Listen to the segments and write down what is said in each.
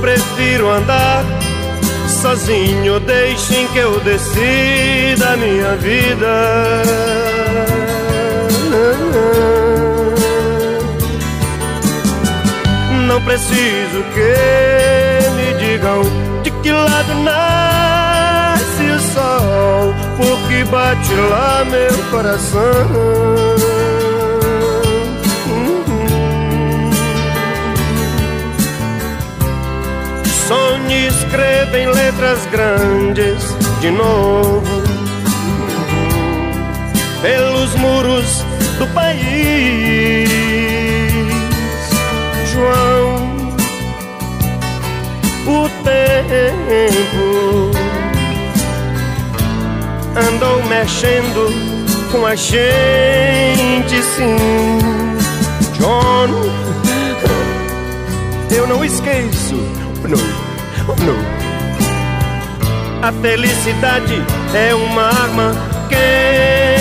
prefiro andar sozinho. Deixem que eu decida a minha vida. Não preciso que me digam de que lado nasce o sol, porque bate lá meu coração. Sonhe escreva em letras grandes de novo pelos muros do país. João, o tempo andou mexendo com a gente, sim. John, eu não esqueço não, não. A felicidade é uma arma quente,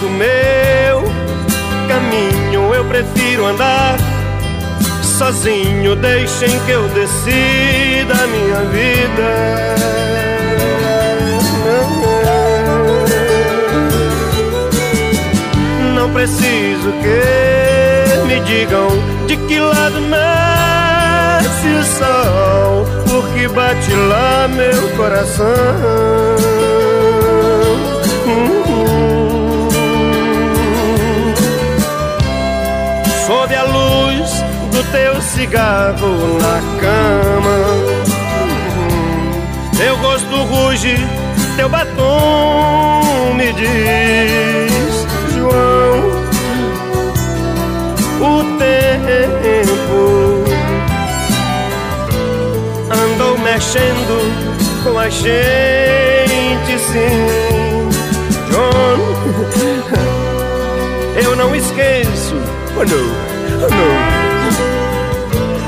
do meu caminho, eu prefiro andar sozinho. Deixem que eu decida a minha vida. Não preciso que me digam de que lado nasce o sol, porque bate lá meu coração. Sob a luz do teu cigarro na cama. Teu rosto ruge, teu batom me diz, João, o tempo andou mexendo com a gente, sim, John. Eu não esqueço Oh não,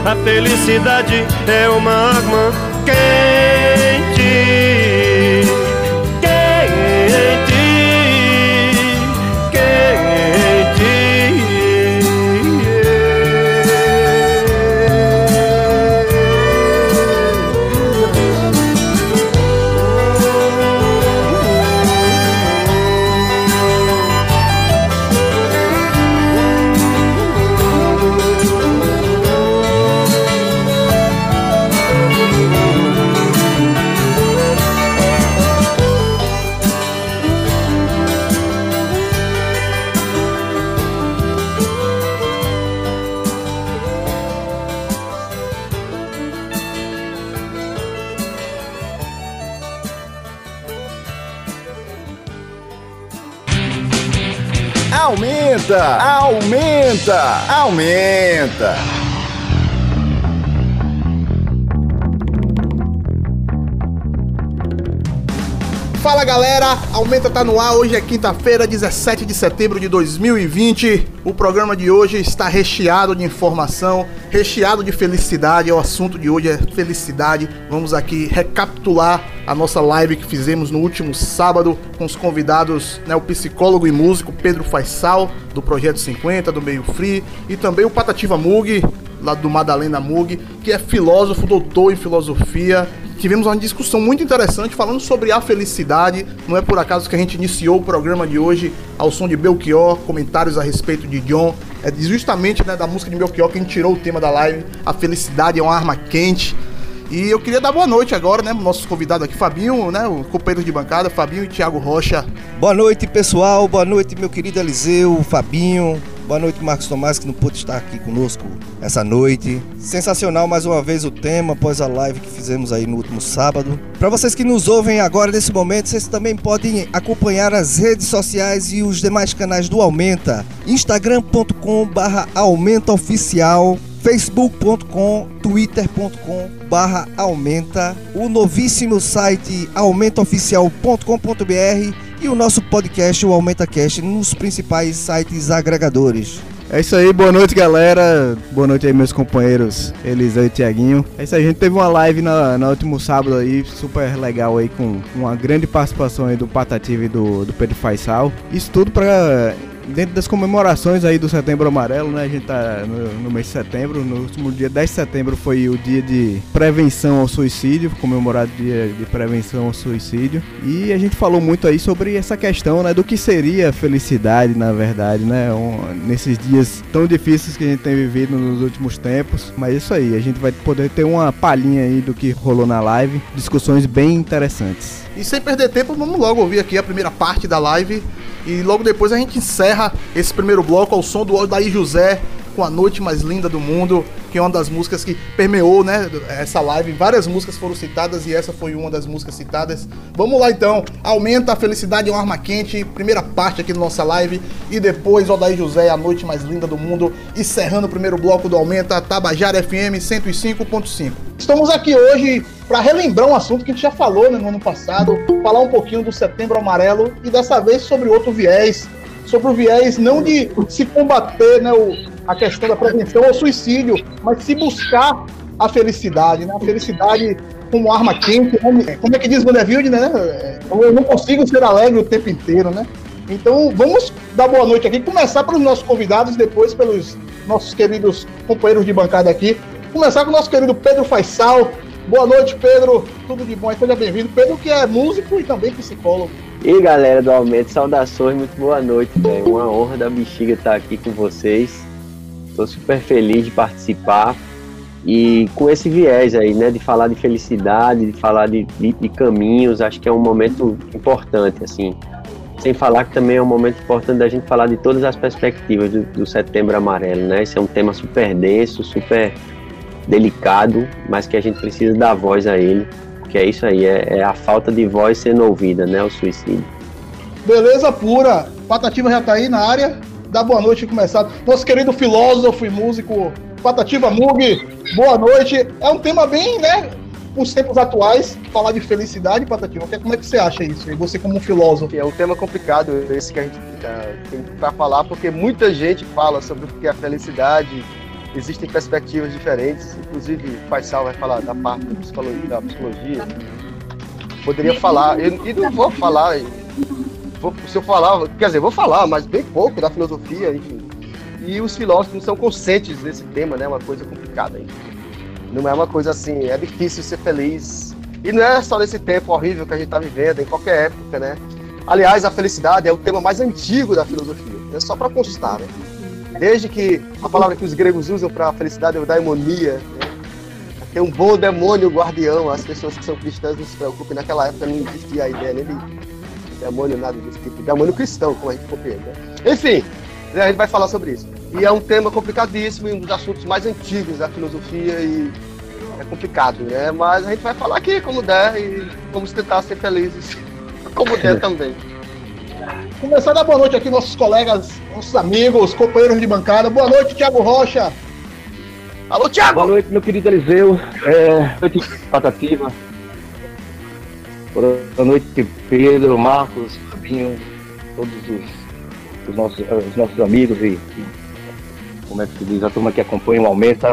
A felicidade é uma arma. Quente, aumenta, aumenta, aumenta. Fala galera, Aumenta tá no ar. Hoje é quinta-feira, 17 de setembro de 2020. O programa de hoje está recheado de informação, recheado de felicidade. O assunto de hoje é felicidade. Vamos aqui recapitular a nossa live que fizemos no último sábado com os convidados, né, o psicólogo e músico Pedro Faisal, do Projeto 50, do Meio Free, e também o Patativa Mug, lá do Madalena Mug, que é filósofo, doutor em filosofia, tivemos uma discussão muito interessante falando sobre a felicidade. Não é por acaso que a gente iniciou o programa de hoje ao som de Belchior, comentários a respeito de John. É justamente né, da música de Belchior que a gente tirou o tema da live. A felicidade é uma arma quente. E eu queria dar boa noite agora, né, nossos convidados aqui, Fabinho, né, o companheiro de bancada, Fabinho e Thiago Rocha. Boa noite, pessoal. Boa noite, meu querido Eliseu, Fabinho. Boa noite, Marcos Tomás, que não pôde estar aqui conosco essa noite. Sensacional mais uma vez o tema após a live que fizemos aí no último sábado. Para vocês que nos ouvem agora nesse momento, vocês também podem acompanhar as redes sociais e os demais canais do Aumenta. instagram.com/aumentaoficial facebook.com, twitter.com aumenta, o novíssimo site aumentaoficial.com.br e o nosso podcast, o AumentaCast, nos principais sites agregadores. É isso aí, boa noite galera, boa noite aí meus companheiros Eliseu e Tiaguinho. É isso aí, a gente teve uma live na, no último sábado aí, super legal aí, com uma grande participação aí do Patativa e do, do Pedro Faisal. Isso tudo para dentro das comemorações aí do Setembro Amarelo, né? A gente tá no, no, mês de setembro, no último dia 10 de setembro foi o dia de prevenção ao suicídio, comemorado dia de prevenção ao suicídio. E a gente falou muito aí sobre essa questão, né, do que seria felicidade, na verdade, né? Um, nesses dias tão difíceis que a gente tem vivido nos últimos tempos. Mas isso aí, a gente vai poder ter uma palhinha aí do que rolou na live, discussões bem interessantes. E sem perder tempo, vamos logo ouvir aqui a primeira parte da live. E logo depois a gente encerra esse primeiro bloco ao som do Odaí José com a noite mais linda do mundo, que é uma das músicas que permeou, né, essa live. Várias músicas foram citadas e essa foi uma das músicas citadas. Vamos lá então. Aumenta a felicidade é uma arma quente, primeira parte aqui da nossa live e depois Odaí José, a noite mais linda do mundo, encerrando o primeiro bloco do Aumenta Tabajara FM 105.5. Estamos aqui hoje para relembrar um assunto que a gente já falou né, no ano passado, falar um pouquinho do Setembro Amarelo e dessa vez sobre outro viés, sobre o viés não de se combater né, o, a questão da prevenção ao suicídio, mas se buscar a felicidade, né? A felicidade como arma quente, né? como é que diz Vanderbilt, né? Eu não consigo ser alegre o tempo inteiro, né? Então, vamos dar boa noite aqui, começar pelos nossos convidados, depois pelos nossos queridos companheiros de bancada aqui. Começar com o nosso querido Pedro Faisal. Boa noite, Pedro. Tudo de bom? Seja bem-vindo. Pedro, que é músico e também psicólogo. E galera do Aumento, saudações, muito boa noite, velho. Uma honra da bexiga estar aqui com vocês. Estou super feliz de participar e com esse viés aí, né, de falar de felicidade, de falar de, de, de, caminhos, acho que é um momento importante, assim. Sem falar que também é um momento importante da gente falar de todas as perspectivas do, do Setembro Amarelo, né? Esse é um tema super denso, super delicado, mas que a gente precisa dar voz a ele, que é isso aí, é, é a falta de voz sendo ouvida, né, o suicídio. Beleza pura, Patativa já tá aí na área, dá boa noite e começar. Nosso querido filósofo e músico Patativa Mug, boa noite. É um tema bem, né, os tempos atuais, falar de felicidade, Patativa. Como é que você acha isso? E você como filósofo? É um tema complicado esse que a gente uh, tem para falar, porque muita gente fala sobre o que é a felicidade, existem perspectivas diferentes, inclusive Faisal vai falar da parte da psicologia. Poderia falar, eu, e não vou falar, se eu falar, quer dizer, vou falar, mas bem pouco da filosofia, enfim. E os filósofos não são conscientes desse tema, né? É uma coisa complicada. Enfim. Não é uma coisa assim, é difícil ser feliz. E não é só nesse tempo horrível que a gente está vivendo, em qualquer época, né? Aliás, a felicidade é o tema mais antigo da filosofia, é só para constar, né? Desde que a palavra que os gregos usam para felicidade é o daimonia, né? Tem um bom demônio guardião, as pessoas que são cristãs não se preocupem, naquela época não existia a ideia nem de demônio, nada desse tipo. Demônio cristão, como a gente compreende. Né? Enfim, a gente vai falar sobre isso. E é um tema complicadíssimo e um dos assuntos mais antigos da filosofia e é complicado, né? Mas a gente vai falar aqui como der e vamos tentar ser felizes como der também. Começar a dar boa noite aqui nossos colegas, nossos amigos, companheiros de bancada. Boa noite, Thiago Rocha. Alô, Thiago! Boa noite, meu querido Eliseu. É, noite, Patativa. Boa noite, Pedro, Marcos, Fabinho, todos os, os, nossos, os nossos amigos e, como é que se diz, a turma que acompanha o aumento.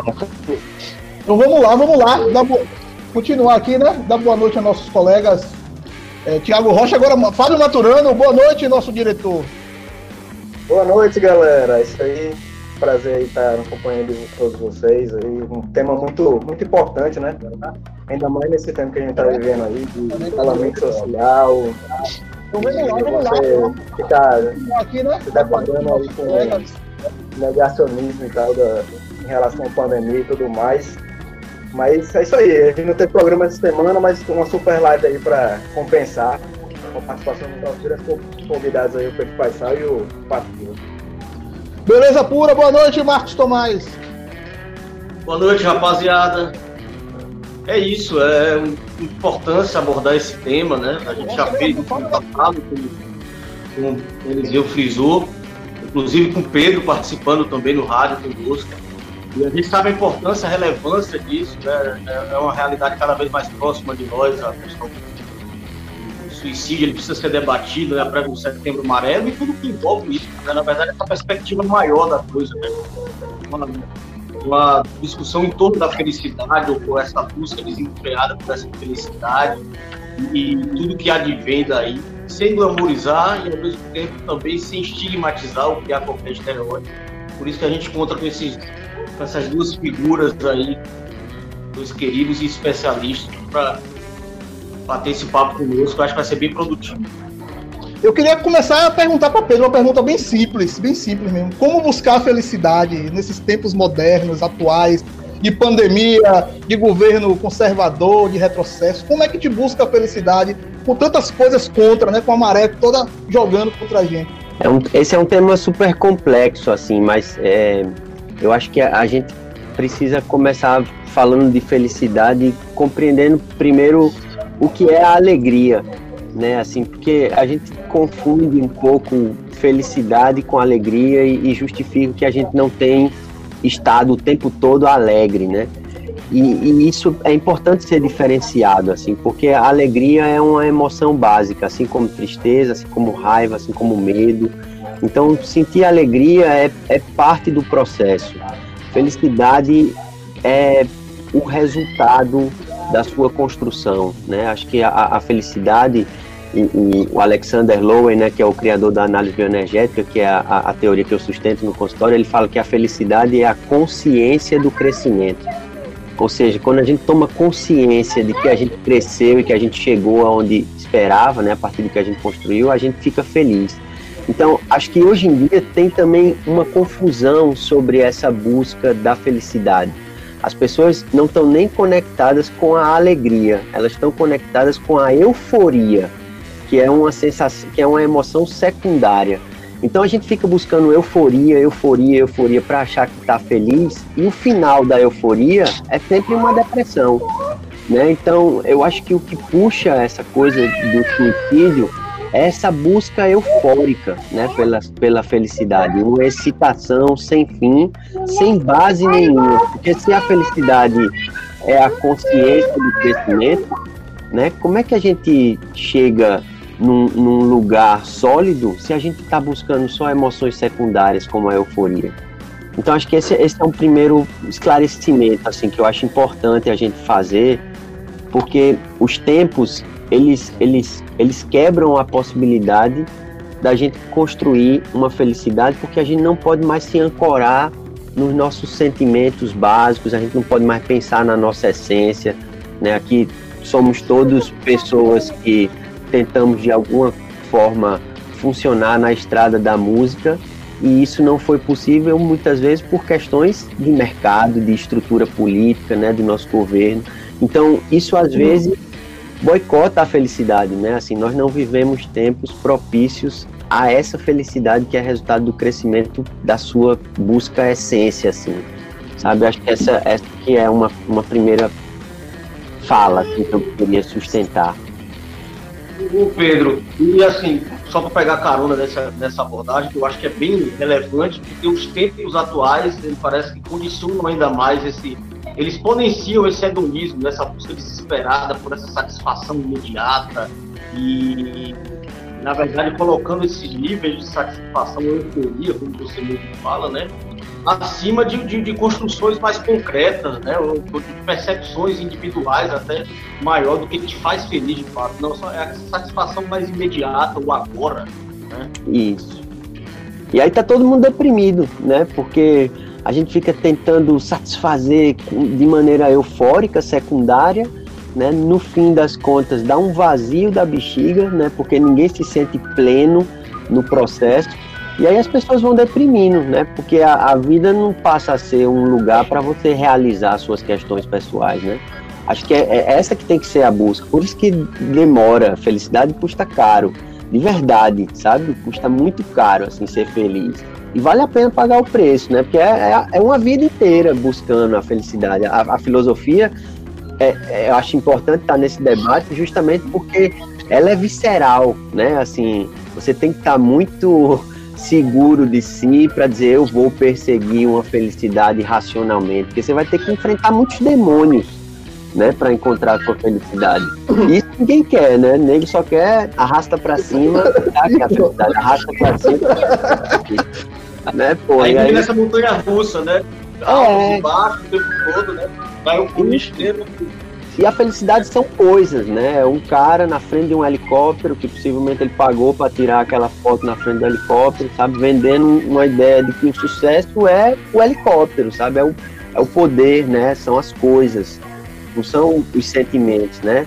Então vamos lá, vamos lá. Dá bo... Continuar aqui, né? Dar boa noite a nossos colegas. É, Tiago Rocha, agora Fábio Maturano, boa noite, nosso diretor. Boa noite, galera. Isso aí, prazer aí estar acompanhando todos vocês. Aí, um tema muito, muito importante, né? Ainda mais nesse tempo que a gente está vivendo aí, de isolamento social. Lá. Ficar né? se deparando aí com negacionismo e tal da, em relação à pandemia e tudo mais. Mas é isso aí, a gente não teve programa essa semana, mas uma super live aí para compensar. Com a participação dos nossos convidados aí, o Pedro Paisal e o Patinho. Beleza pura, boa noite, Marcos Tomás. Boa noite, rapaziada. É isso, é importância abordar esse tema, né? A gente já fez no passado, como o Eliseu frisou, inclusive com o Pedro participando também no rádio conosco. E a gente sabe a importância, a relevância disso, né? É, é uma realidade cada vez mais próxima de nós, a questão suicídio, ele precisa ser debatido, né? Prévia do setembro amarelo e tudo que envolve isso. Né? Na verdade, essa perspectiva maior da coisa, né? Uma, uma discussão em torno da felicidade, ou por essa busca desenfreada por essa felicidade e tudo que advém daí, sem glamorizar e ao mesmo tempo também sem estigmatizar o que há qualquer estereótipo. Por isso que a gente conta com esses com essas duas figuras aí, dois queridos especialistas, para bater esse papo conosco. Eu acho que vai ser bem produtivo. Eu queria começar a perguntar para Pedro uma pergunta bem simples, bem simples mesmo. Como buscar a felicidade nesses tempos modernos, atuais, de pandemia, de governo conservador, de retrocesso? Como é que te busca a felicidade com tantas coisas contra, né? Com a maré toda jogando contra a gente? É um, esse é um tema super complexo, assim, mas é, eu acho que a, a gente precisa começar falando de felicidade, compreendendo primeiro o que é a alegria, né? Assim, porque a gente confunde um pouco felicidade com alegria e, e justifica que a gente não tem estado o tempo todo alegre, né? E, e, isso é importante ser diferenciado, assim, porque a alegria é uma emoção básica, assim como tristeza, assim como raiva, assim como medo. Então, sentir alegria é, é parte do processo. Felicidade é o resultado da sua construção, né? Acho que a, a felicidade, o, Alexander Lowen, né, que é o criador da análise bioenergética, que é a, a, teoria que eu sustento no consultório, ele fala que a felicidade é a consciência do crescimento. Ou seja, quando a gente toma consciência de que a gente cresceu e que a gente chegou aonde esperava, né, a partir do que a gente construiu, a gente fica feliz. Então, acho que hoje em dia tem também uma confusão sobre essa busca da felicidade. As pessoas não estão nem conectadas com a alegria, elas estão conectadas com a euforia, que é uma sensação, que é uma emoção secundária. Então a gente fica buscando euforia, euforia, euforia para achar que está feliz e o final da euforia é sempre uma depressão, né? Então eu acho que o que puxa essa coisa do suicídio essa busca eufórica né, pela, pela felicidade, uma excitação sem fim, sem base nenhuma. Porque se a felicidade é a consciência do crescimento, né, como é que a gente chega num, num lugar sólido se a gente está buscando só emoções secundárias como a euforia? Então acho que esse, esse é um primeiro esclarecimento assim que eu acho importante a gente fazer, porque os tempos eles, eles, eles quebram a possibilidade da gente construir uma felicidade, porque a gente não pode mais se ancorar nos nossos sentimentos básicos, a gente não pode mais pensar na nossa essência, né? Aqui somos todos pessoas que tentamos de alguma forma funcionar na estrada da música e isso não foi possível muitas vezes por questões de mercado, de estrutura política, né, do nosso governo. Então, isso às vezes boicota a felicidade, né? Assim, nós não vivemos tempos propícios a essa felicidade que é resultado do crescimento da sua busca essência, assim. Sabe? Acho que essa, essa que é uma, uma primeira fala que eu queria sustentar. O Pedro, e assim, só para pegar carona nessa, nessa abordagem, que eu acho que é bem relevante, porque os tempos atuais, ele parece que condicionam ainda mais esse. Eles exponenciam esse hedonismo, essa busca desesperada por essa satisfação imediata e, na verdade, colocando esses níveis de satisfação ou euforia, como você mesmo fala, né? acima de, de, de, construções mais concretas, né? De percepções individuais até maior do que te faz feliz de fato. Não só é a satisfação mais imediata, o agora. Né? Isso. E aí tá todo mundo deprimido, né? Porque a gente fica tentando satisfazer de maneira eufórica, secundária, né? No fim das contas, dá um vazio da bexiga, né? Porque ninguém se sente pleno no processo e aí as pessoas vão deprimindo, né? Porque a, a vida não passa a ser um lugar para você realizar suas questões pessoais, né? Acho que é, é, essa que tem que ser a busca. Por isso que demora. Felicidade custa caro. De verdade, sabe? Custa muito caro, assim, ser feliz. E vale a pena pagar o preço, né? Porque é, é, é uma vida inteira buscando a felicidade. A, a filosofia, é, é, eu acho importante estar nesse debate justamente porque ela é visceral, né? Assim, você tem que estar muito seguro de si para dizer eu vou perseguir uma felicidade racionalmente, porque você vai ter que enfrentar muitos demônios, né, para encontrar a sua felicidade. Isso ninguém quer, né? Nego só quer arrasta para cima, tá? que é a felicidade arrasta para cima. né, pô, aí, aí nessa montanha russa, né? É. baixo o tempo todo, né? Vai um extremo e a felicidade são coisas, né? Um cara na frente de um helicóptero que possivelmente ele pagou para tirar aquela foto na frente do helicóptero, sabe? Vendendo uma ideia de que o sucesso é o helicóptero, sabe? É o, é o poder, né? São as coisas, não são os sentimentos, né?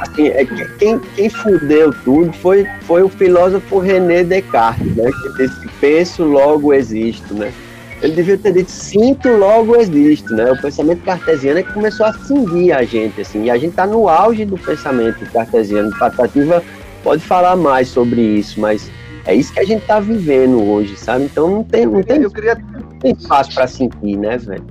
Assim, é, quem, quem fudeu tudo foi, foi o filósofo René Descartes, né? Que disse: penso, logo existo, né? ele devia ter dito sinto, logo existo, né? O pensamento cartesiano é que começou a cindir a gente, assim, e a gente está no auge do pensamento cartesiano. Patativa pode falar mais sobre isso, mas é isso que a gente está vivendo hoje, sabe? Então não tem, não tem, eu queria... não tem espaço para sentir, né, velho?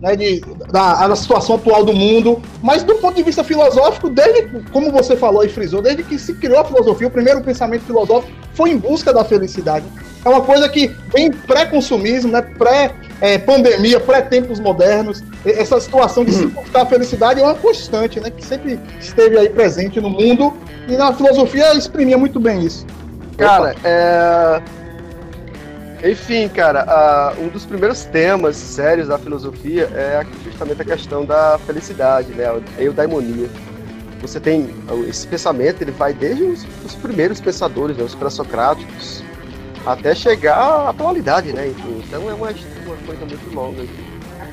Né, de, da, da, situação atual do mundo, mas do ponto de vista filosófico, desde, como você falou e frisou, desde que se criou a filosofia, o primeiro pensamento filosófico foi em busca da felicidade é uma coisa que vem pré-consumismo, né? pré-pandemia, pré-tempos modernos. Essa situação de se buscar a felicidade é uma constante, né? Que sempre esteve aí presente no mundo e na filosofia exprimia muito bem isso. Cara, é... Enfim, cara, um dos primeiros temas sérios da filosofia é justamente a questão da felicidade, né? A eudaimonia. Você tem esse pensamento, ele vai desde os, os primeiros pensadores, né? os pré-socráticos, até chegar à atualidade, né? Enfim, então é uma, uma coisa muito longa.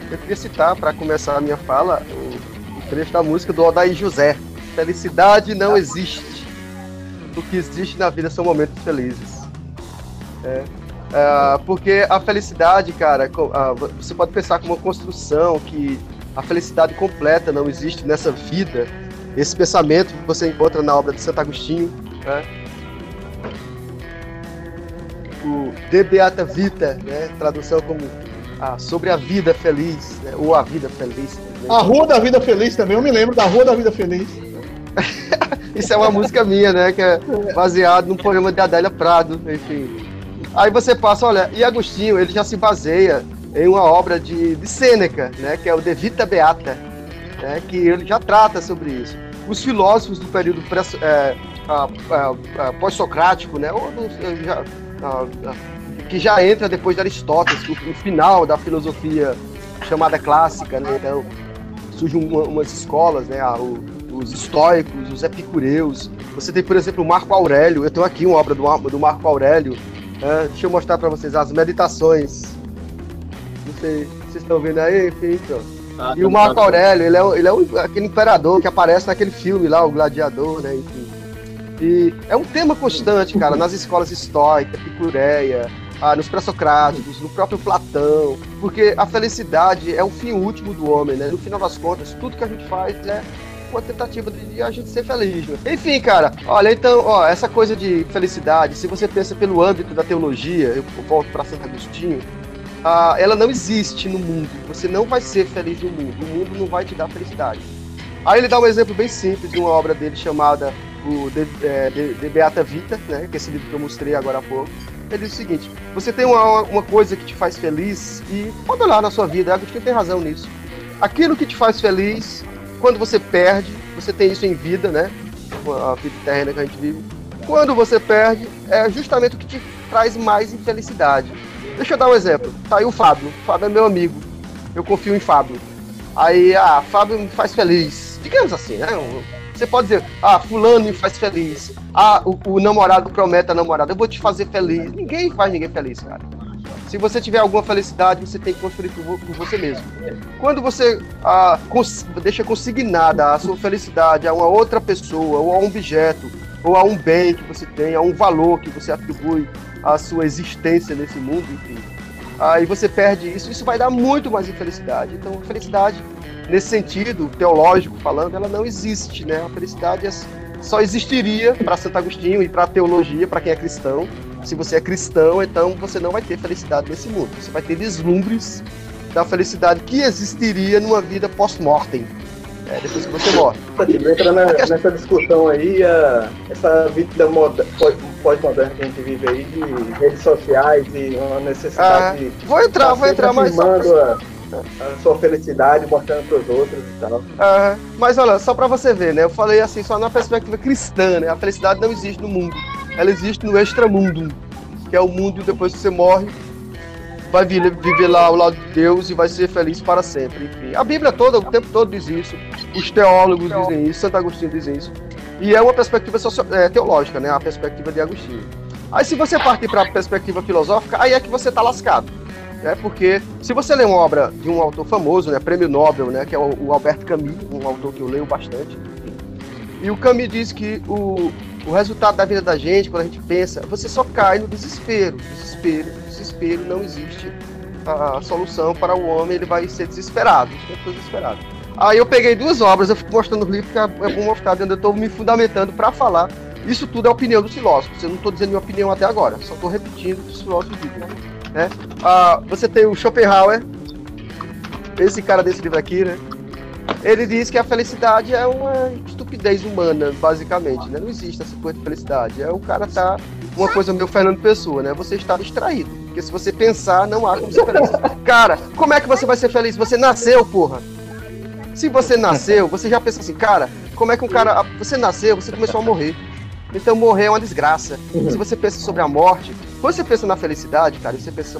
Eu queria citar, para começar a minha fala, o, o trecho da música do Odaí José. Felicidade não existe. O que existe na vida são momentos felizes. É, é, porque a felicidade, cara, você pode pensar como uma construção que a felicidade completa não existe nessa vida. Esse pensamento que você encontra na obra de Santo Agostinho, né? o De Beata Vita, né? Tradução como ah, sobre a vida feliz, né? ou a vida feliz. Né? A Rua da Vida Feliz também, eu me lembro da Rua da Vida Feliz. Isso é uma música minha, né? Que é baseado num poema de Adélia Prado, enfim. Aí você passa, olha, e Agostinho, ele já se baseia em uma obra de, de Sêneca, né? Que é o De Vita Beata, né? Que ele já trata sobre isso. Os filósofos do período é, pós-socrático, né? Ou que já entra depois de Aristóteles, o, o final da filosofia chamada clássica, né? Então, surgem uma, umas escolas, né? O, os estoicos, os epicureus. Você tem, por exemplo, o Marco Aurélio. Eu tenho aqui uma obra do, do Marco Aurélio. É, deixa eu mostrar para vocês as meditações. Não sei, vocês estão vendo aí? Enfim, então. Ah, e o Marco Aurélio, ele é, ele é o, aquele imperador que aparece naquele filme lá, o Gladiador, né? Enfim. E é um tema constante, cara, nas escolas estoicas, epicureia, ah, nos pré-socráticos, no próprio Platão, porque a felicidade é o fim último do homem, né? No final das contas, tudo que a gente faz é uma tentativa de a gente ser feliz. Né? Enfim, cara, olha, então, ó, essa coisa de felicidade, se você pensa pelo âmbito da teologia, eu volto para Santo Agostinho, ah, ela não existe no mundo. Você não vai ser feliz no mundo. O mundo não vai te dar felicidade. Aí ele dá um exemplo bem simples de uma obra dele chamada o de, é, de, de Beata Vita, né, que é esse livro que eu mostrei agora há pouco, ele diz o seguinte: você tem uma, uma coisa que te faz feliz e pode olhar na sua vida, Agostinho tem razão nisso. Aquilo que te faz feliz, quando você perde, você tem isso em vida, né? A vida terrena que a gente vive. Quando você perde, é justamente o que te traz mais infelicidade. Deixa eu dar um exemplo. Tá aí o Fábio. O Fábio é meu amigo. Eu confio em Fábio. Aí, ah, Fábio me faz feliz. Digamos assim, né? Você pode dizer, ah, fulano me faz feliz. Ah, o, o namorado promete a namorada, eu vou te fazer feliz. Ninguém faz ninguém feliz, cara. Se você tiver alguma felicidade, você tem que construir por, por você mesmo. Quando você ah, cons deixa consignada a sua felicidade a uma outra pessoa, ou a um objeto, ou a um bem que você tem, a um valor que você atribui à sua existência nesse mundo, enfim, aí você perde isso, isso vai dar muito mais infelicidade. Então, a felicidade, nesse sentido, teológico falando, ela não existe, né? A felicidade é, só existiria para Santo Agostinho e para a teologia, para quem é cristão, se você é cristão, então você não vai ter felicidade nesse mundo. Você vai ter vislumbres da felicidade que existiria numa vida pós-mortem. É, depois que você morre. Entra na, nessa discussão aí, a, essa vida pós-moderna que a gente vive aí, de redes sociais e uma necessidade ah, Vou entrar, vou entrar. Só pra... a, a sua felicidade, mostrando para os outros e tal. Ah, mas olha, só para você ver, né? Eu falei assim, só na perspectiva cristã, né? A felicidade não existe no mundo ela existe no extramundo, que é o mundo depois que você morre, vai viver lá ao lado de Deus e vai ser feliz para sempre. Enfim, a Bíblia toda, o tempo todo diz isso, os teólogos dizem isso, Santo Agostinho diz isso, e é uma perspectiva é, teológica, né? A perspectiva de Agostinho. Aí se você partir para a perspectiva filosófica, aí é que você está lascado. Né? Porque se você lê uma obra de um autor famoso, né, prêmio Nobel, né, que é o, o Albert Camus, um autor que eu leio bastante, e o Camus diz que o, o resultado da vida da gente, quando a gente pensa, você só cai no desespero. Desespero, desespero, não existe a solução para o homem, ele vai ser desesperado, sempre desesperado. Aí eu peguei duas obras, eu fico mostrando os livros, porque é bom mostrar eu estou me fundamentando para falar. Isso tudo é opinião dos filósofos, eu não estou dizendo minha opinião até agora, só estou repetindo o que os filósofos dizem. Né? Ah, você tem o Schopenhauer, esse cara desse livro aqui, né? Ele diz que a felicidade é uma estupidez humana, basicamente, né? Não existe essa coisa de felicidade. É o cara tá uma coisa meio Fernando Pessoa, né? Você está distraído. Porque se você pensar, não há como ser feliz. Cara, como é que você vai ser feliz? Você nasceu, porra. Se você nasceu, você já pensa assim, cara, como é que um cara. Você nasceu, você começou a morrer. Então morrer é uma desgraça. Se você pensa sobre a morte, quando você pensa na felicidade, cara, você pensa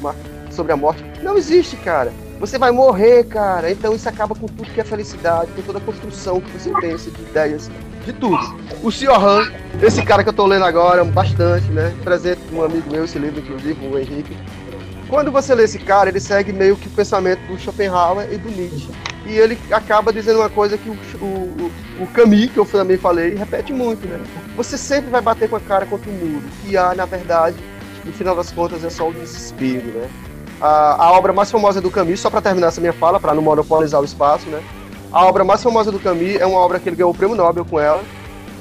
sobre a morte, não existe, cara. Você vai morrer, cara. Então isso acaba com tudo que é felicidade, com toda a construção que você pensa, de ideias, de tudo. O Sr. Han, esse cara que eu tô lendo agora, bastante, né? Presente um amigo meu, esse livro, inclusive, o Henrique. Quando você lê esse cara, ele segue meio que o pensamento do Schopenhauer e do Nietzsche. E ele acaba dizendo uma coisa que o, o, o que eu também falei, repete muito, né? Você sempre vai bater com a cara contra o muro. E há, na verdade, no final das contas, é só o desespero, né? A, a obra mais famosa do Camus, só para terminar essa minha fala, para não monopolizar o espaço, né? A obra mais famosa do Camus é uma obra que ele ganhou o prêmio Nobel com ela,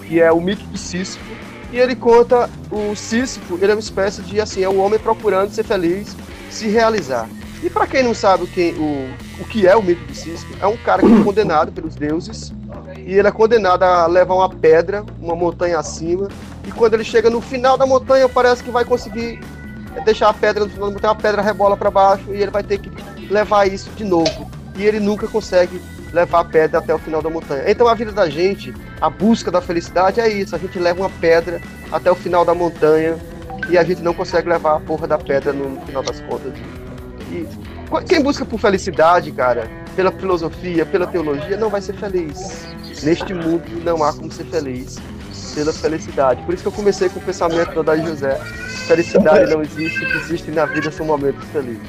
que é o Mito de Sísifo. E ele conta o Sísifo, ele é uma espécie de assim, é o homem procurando ser feliz, se realizar. E para quem não sabe quem, o, o que é o mito de Sísifo, é um cara que é condenado pelos deuses e ele é condenado a levar uma pedra, uma montanha acima. E quando ele chega no final da montanha, parece que vai conseguir é deixar a pedra no final montanha, a pedra rebola para baixo e ele vai ter que levar isso de novo. E ele nunca consegue levar a pedra até o final da montanha. Então a vida da gente, a busca da felicidade é isso. A gente leva uma pedra até o final da montanha e a gente não consegue levar a porra da pedra no final das contas. E quem busca por felicidade, cara, pela filosofia, pela teologia, não vai ser feliz. Neste mundo não há como ser feliz pela felicidade. Por isso que eu comecei com o pensamento do Adai José. Felicidade não existe, o que existe na vida são momentos felizes.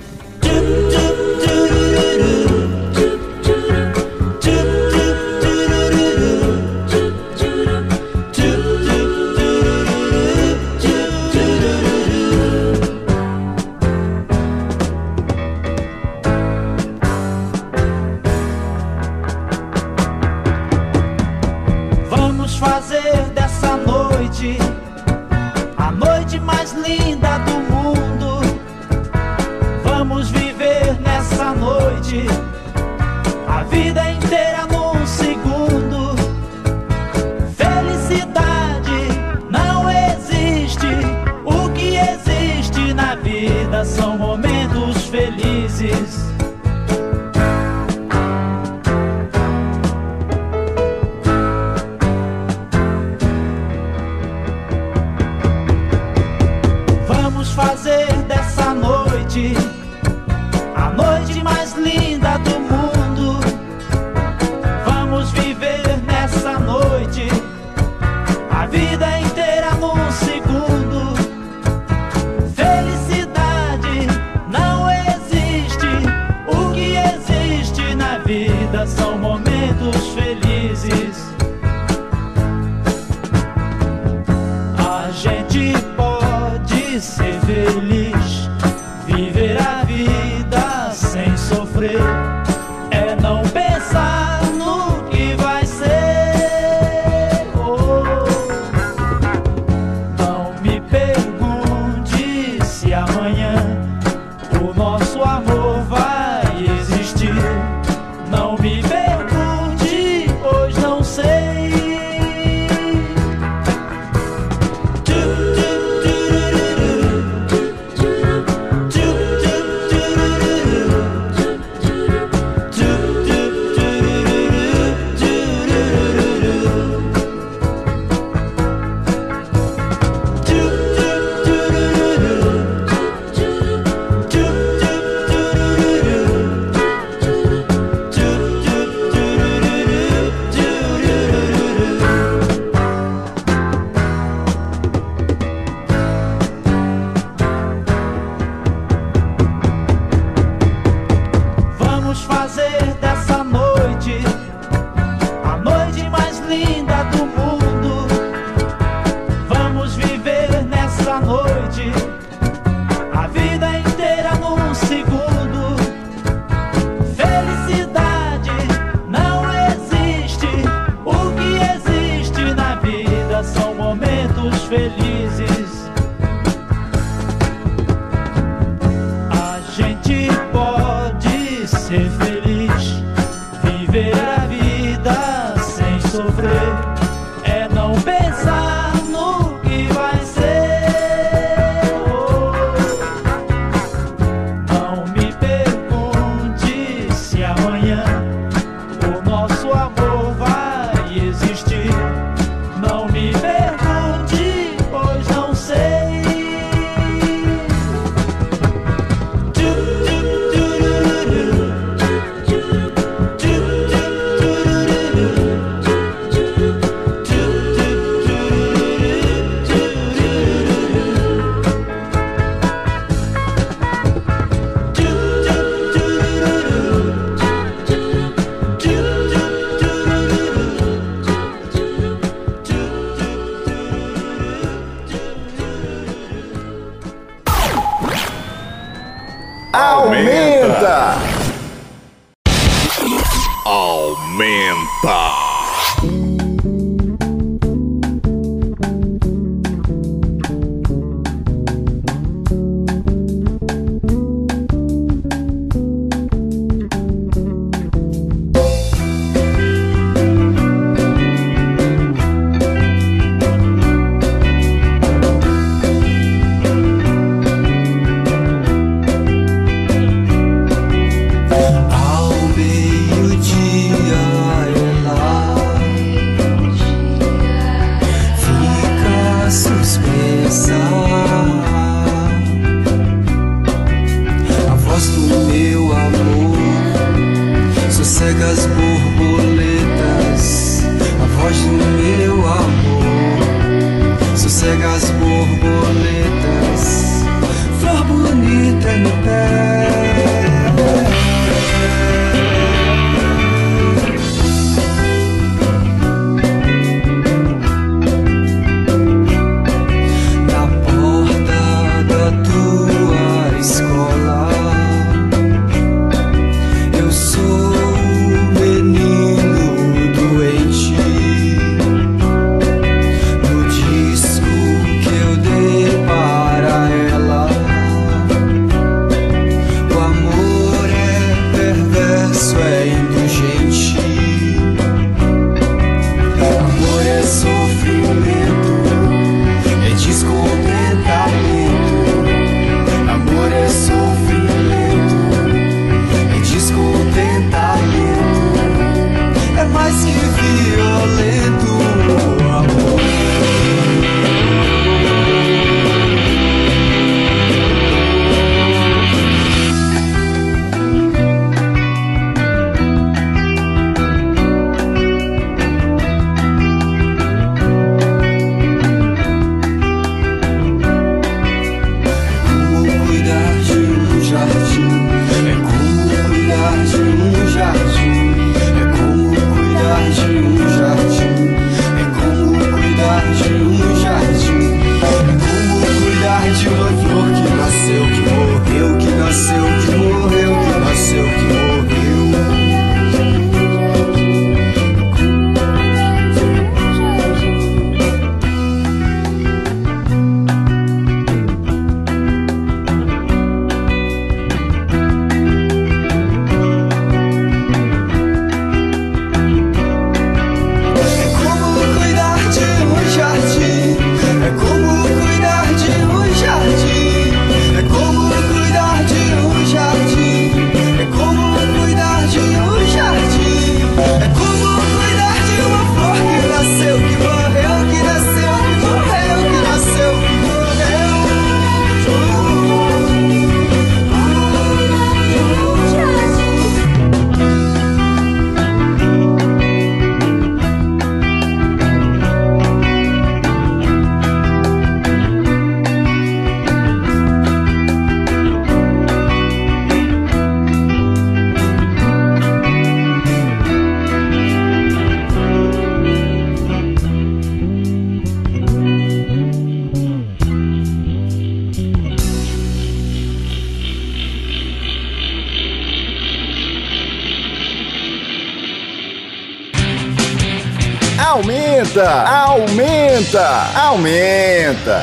Aumenta, aumenta, aumenta.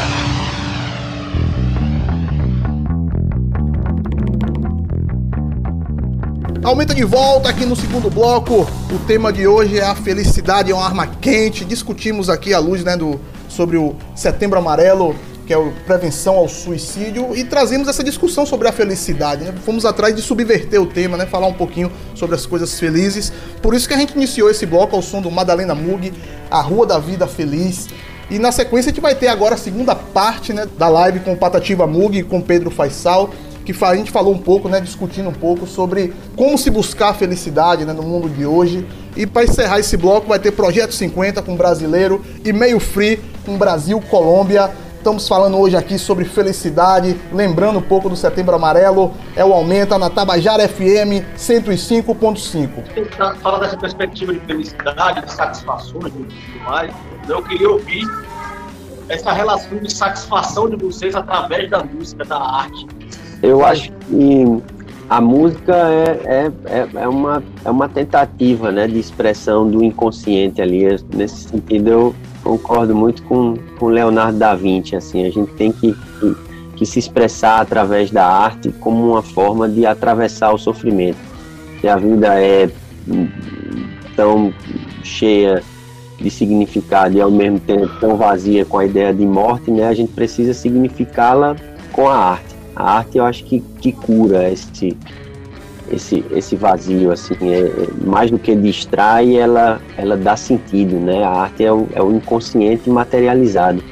Aumenta de volta aqui no segundo bloco. O tema de hoje é a felicidade é uma arma quente. Discutimos aqui à luz né, do, sobre o Setembro Amarelo, que é a prevenção ao suicídio, e trazemos essa discussão sobre a felicidade. Né? Fomos atrás de subverter o tema, né? falar um pouquinho sobre as coisas felizes. Por isso que a gente iniciou esse bloco ao som do Madalena Mug, A Rua da Vida Feliz. E na sequência a gente vai ter agora a segunda parte né, da live com Patativa Mug e com Pedro Faisal que a gente falou um pouco, né, discutindo um pouco sobre como se buscar a felicidade né, no mundo de hoje. E para encerrar esse bloco vai ter Projeto 50 com brasileiro e meio free com Brasil Colômbia. Estamos falando hoje aqui sobre felicidade, lembrando um pouco do Setembro Amarelo, é o Aumenta na Tabajara FM 105.5. Fala dessa perspectiva de felicidade, de satisfações e tudo mais. Eu queria ouvir essa relação de satisfação de vocês através da música, da arte. Eu acho que a música é, é, é, é, uma, é uma tentativa né, de expressão do inconsciente ali. Nesse sentido, eu concordo muito com, com Leonardo da Vinci. Assim, a gente tem que, que, que se expressar através da arte como uma forma de atravessar o sofrimento. Se a vida é tão cheia de significado e ao mesmo tempo tão vazia com a ideia de morte, né, a gente precisa significá-la com a arte. A arte eu acho que, que cura esse, esse, esse vazio, assim, é, é, mais do que distrai, ela, ela dá sentido, né? A arte é o, é o inconsciente materializado.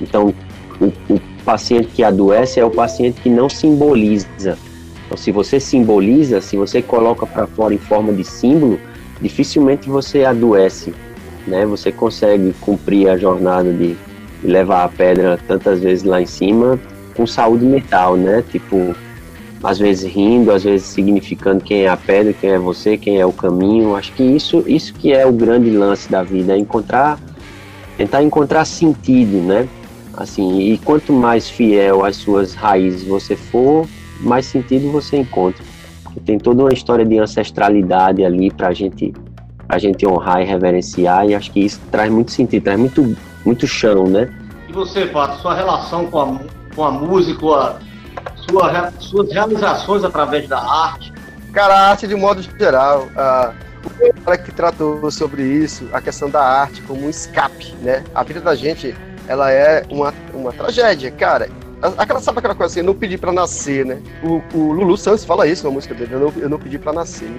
Então, o, o paciente que adoece é o paciente que não simboliza. Então, se você simboliza, se você coloca para fora em forma de símbolo, dificilmente você adoece, né? Você consegue cumprir a jornada de, de levar a pedra tantas vezes lá em cima com saúde mental, né? Tipo, às vezes rindo, às vezes significando quem é a pedra, quem é você, quem é o caminho. Acho que isso, isso que é o grande lance da vida, é encontrar, tentar encontrar sentido, né? Assim, e quanto mais fiel às suas raízes você for, mais sentido você encontra. Tem toda uma história de ancestralidade ali para gente, a gente honrar e reverenciar, e acho que isso traz muito sentido, traz muito, muito chão, né? E você, Pato, sua relação com a, com a música, a sua, suas realizações através da arte? Cara, a arte de modo geral. Uh, o que tratou sobre isso, a questão da arte como um escape, né? A vida da gente, ela é uma, uma tragédia, cara. Aquela, sabe aquela coisa assim, eu não pedi pra nascer, né? O, o Lulu Santos fala isso na música dele, eu não, eu não pedi pra nascer.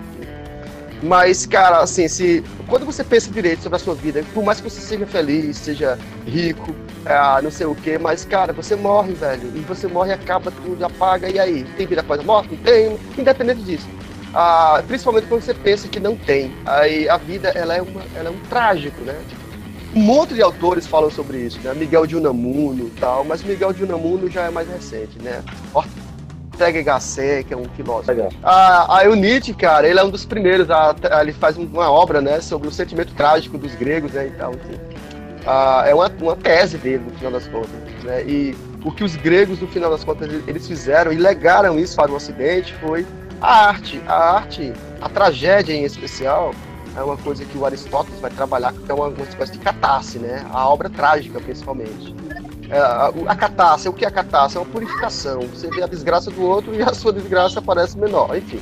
Mas, cara, assim, se quando você pensa direito sobre a sua vida, por mais que você seja feliz, seja rico, é, não sei o que, mas, cara, você morre, velho. E você morre, acaba tudo, apaga, e aí? Tem vida após a morte? Não tem, independente disso. Ah, principalmente quando você pensa que não tem. Aí a vida, ela é, uma, ela é um trágico, né? Um monte de autores falam sobre isso, né? Miguel de Unamuno e tal, mas Miguel de Unamuno já é mais recente, né? Ortega Gasset, que é um filósofo. Ah, aí o Nietzsche, cara, ele é um dos primeiros, a, a, ele faz uma obra, né, sobre o sentimento trágico dos gregos, né, e tal, assim. É uma, uma tese dele, no final das contas, né, e o que os gregos, no final das contas, eles fizeram e legaram isso para o Ocidente foi a arte. A arte, a tragédia em especial, é uma coisa que o Aristóteles vai trabalhar, que é uma, uma espécie de catarse, né, a obra trágica, principalmente. É, a, a catarse, o que é a catarse? É uma purificação. Você vê a desgraça do outro e a sua desgraça parece menor. Enfim,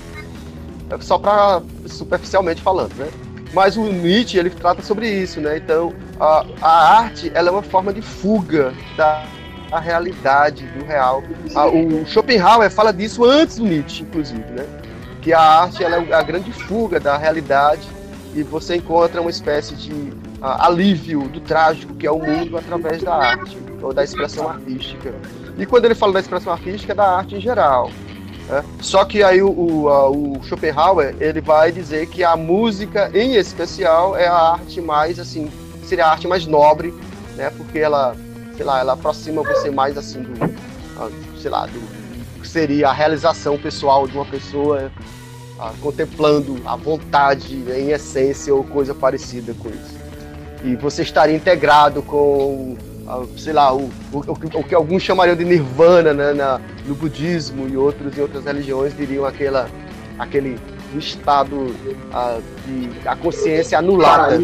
é só para superficialmente falando, né? Mas o Nietzsche ele trata sobre isso, né? Então a, a arte ela é uma forma de fuga da a realidade do real. A, o Schopenhauer fala disso antes do Nietzsche, inclusive, né? Que a arte ela é a grande fuga da realidade e você encontra uma espécie de alívio do trágico que é o mundo através da arte ou da expressão artística. E quando ele fala da expressão artística, é da arte em geral. Né? Só que aí o, o, o, Schopenhauer ele vai dizer que a música, em especial, é a arte mais assim, seria a arte mais nobre, né? Porque ela, sei lá, ela aproxima você mais assim do, sei lá, do que seria a realização pessoal de uma pessoa contemplando a vontade em essência ou coisa parecida com isso. E você estaria integrado com sei lá, o, o, o, que alguns chamariam de nirvana né, na, no budismo e outros em outras religiões diriam aquela, aquele estado a, de a consciência anulada.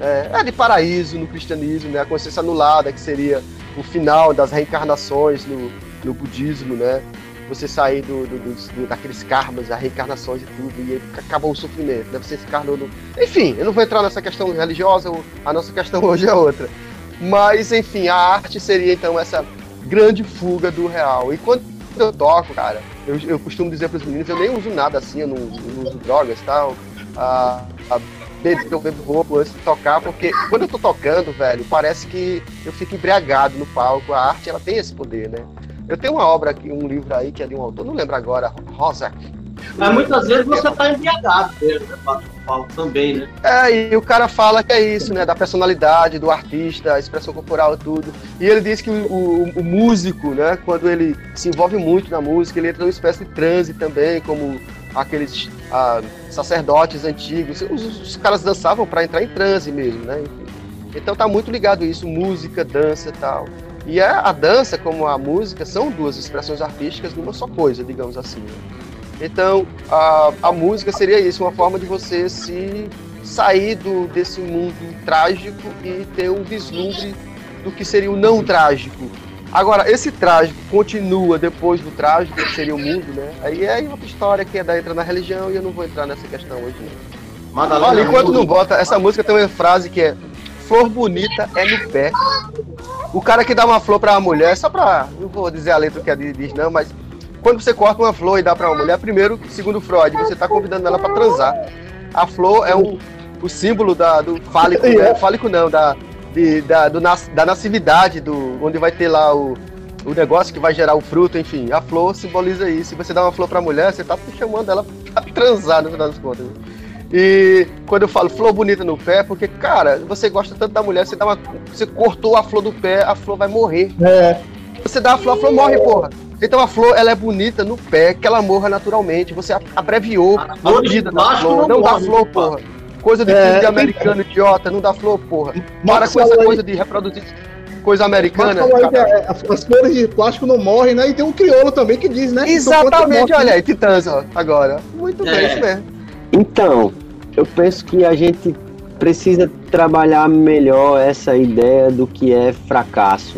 É, é de paraíso no cristianismo, né? A consciência anulada, que seria o final das reencarnações no, no budismo, né? Você sair do, do- do- daqueles karmas, das reencarnações e tudo, e acabou o sofrimento, né? Você se encarnou no... Enfim, eu não vou entrar nessa questão religiosa, a nossa questão hoje é outra. Mas, enfim, a arte seria então essa grande fuga do real. E quando eu toco, cara, eu, eu costumo dizer para os meninos, eu nem uso nada assim, eu não, não uso drogas e tal. A, a bebo, eu bebo roupa antes de tocar, porque quando eu tô tocando, velho, parece que eu fico embriagado no palco. A arte, ela tem esse poder, né? Eu tenho uma obra aqui, um livro aí que é de um autor, não lembro agora, Rosak. Mas muitas vezes você tá embriagado mesmo, né? Paulo também, né? É, e o cara fala que é isso, né? Da personalidade do artista, a expressão corporal, tudo. E ele diz que o, o- o músico, né? Quando ele se envolve muito na música, ele entra numa espécie de transe também, como aqueles ah, sacerdotes antigos. Os, os caras dançavam para entrar em transe mesmo, né? Então tá muito ligado isso, música, dança e tal. E a, a dança, como a música, são duas expressões artísticas numa só coisa, digamos assim. né? Então, a, a música seria isso, uma forma de você se sair do, desse mundo trágico e ter um vislumbre do que seria o não trágico. Agora, esse trágico continua depois do trágico, que seria o mundo, né? Aí é outra história que é da entra na religião e eu não vou entrar nessa questão hoje. Não. Madalena Olha, enquanto não bota, essa música tem uma frase que é Flor bonita é no pé. O cara que dá uma flor pra uma mulher, só pra. Não vou dizer a letra que a diz, não, mas quando você corta uma flor e dá pra uma mulher, primeiro, segundo Freud, você tá convidando ela pra transar. A flor é um, o símbolo da, do fálico, né? Fálico não, da, de- da, do da nascividade, do, onde vai ter lá o, o negócio que vai gerar o fruto, enfim. A flor simboliza isso. Se você dá uma flor pra mulher, você tá chamando ela pra transar, no final das contas. E quando eu falo flor bonita no pé, porque, cara, você gosta tanto da mulher, você dá uma. Você cortou a flor do pé, a flor vai morrer. É. Você dá a flor, a flor morre, porra. Então a flor, ela é bonita no pé, que ela morra naturalmente. Você abreviou a flor da não Não dá flor, porra. Coisa de É, de tem- americano idiota, não dá flor, porra. Para com essa coisa de reproduzir coisa americana. é, as flores de plástico não morrem, né? E tem um crioulo também que diz, né? Exatamente, olha aí, Titãs, ó, agora. Muito bem, É. isso mesmo. Então, eu penso que a gente precisa trabalhar melhor essa ideia do que é fracasso,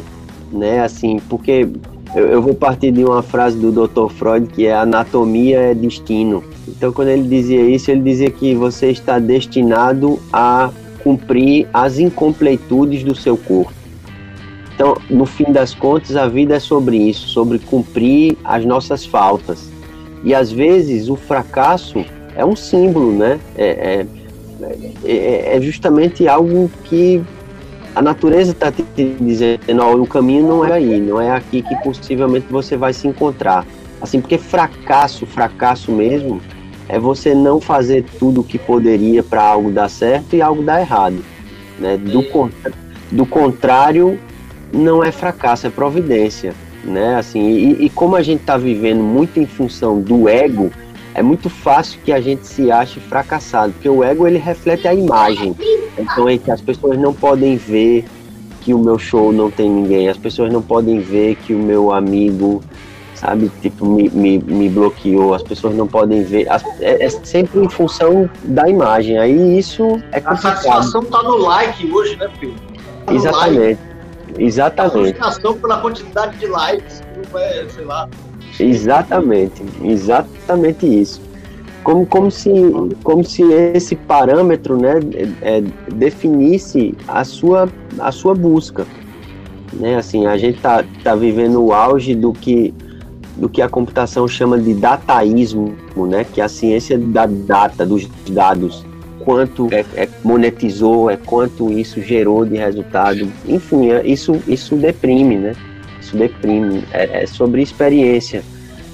né? Assim, porque eu, eu vou partir de uma frase do Dr. Freud que é anatomia é destino. Então, quando ele dizia isso, ele dizia que você está destinado a cumprir as incompletudes do seu corpo. Então, no fim das contas, a vida é sobre isso, sobre cumprir as nossas faltas. E às vezes o fracasso é um símbolo, né? É, é, é- é justamente algo que a natureza está te dizendo, ó, o caminho não é aí, não é aqui que possivelmente você vai se encontrar. Assim, porque fracasso, fracasso mesmo, é você não fazer tudo o que poderia para algo dar certo e algo dar errado. Né? Do, contra- do contrário, não é fracasso, é providência. Né? Assim, e, e como a gente está vivendo muito em função do ego, é muito fácil que a gente se ache fracassado, porque o ego ele reflete a imagem. Então é que as pessoas não podem ver que o meu show não tem ninguém, as pessoas não podem ver que o meu amigo, sabe, tipo, me, me, me bloqueou, as pessoas não podem ver. As- é, é sempre em função da imagem. Aí isso é A complicado. satisfação tá no like hoje, né, Pedro? Tá no like. Exatamente. A Exatamente. frustração pela quantidade de likes, não é, sei lá. Exatamente, exatamente isso. Como, como, se, como se esse parâmetro né, é, definisse a sua, a sua busca. Né? Assim, a gente está tá vivendo o auge do que, do que a computação chama de dataísmo, né? que é a ciência da data, dos dados. Quanto é, é monetizou, é quanto isso gerou de resultado. Enfim, é- isso, isso deprime, né? Isso deprime. É, é sobre experiência.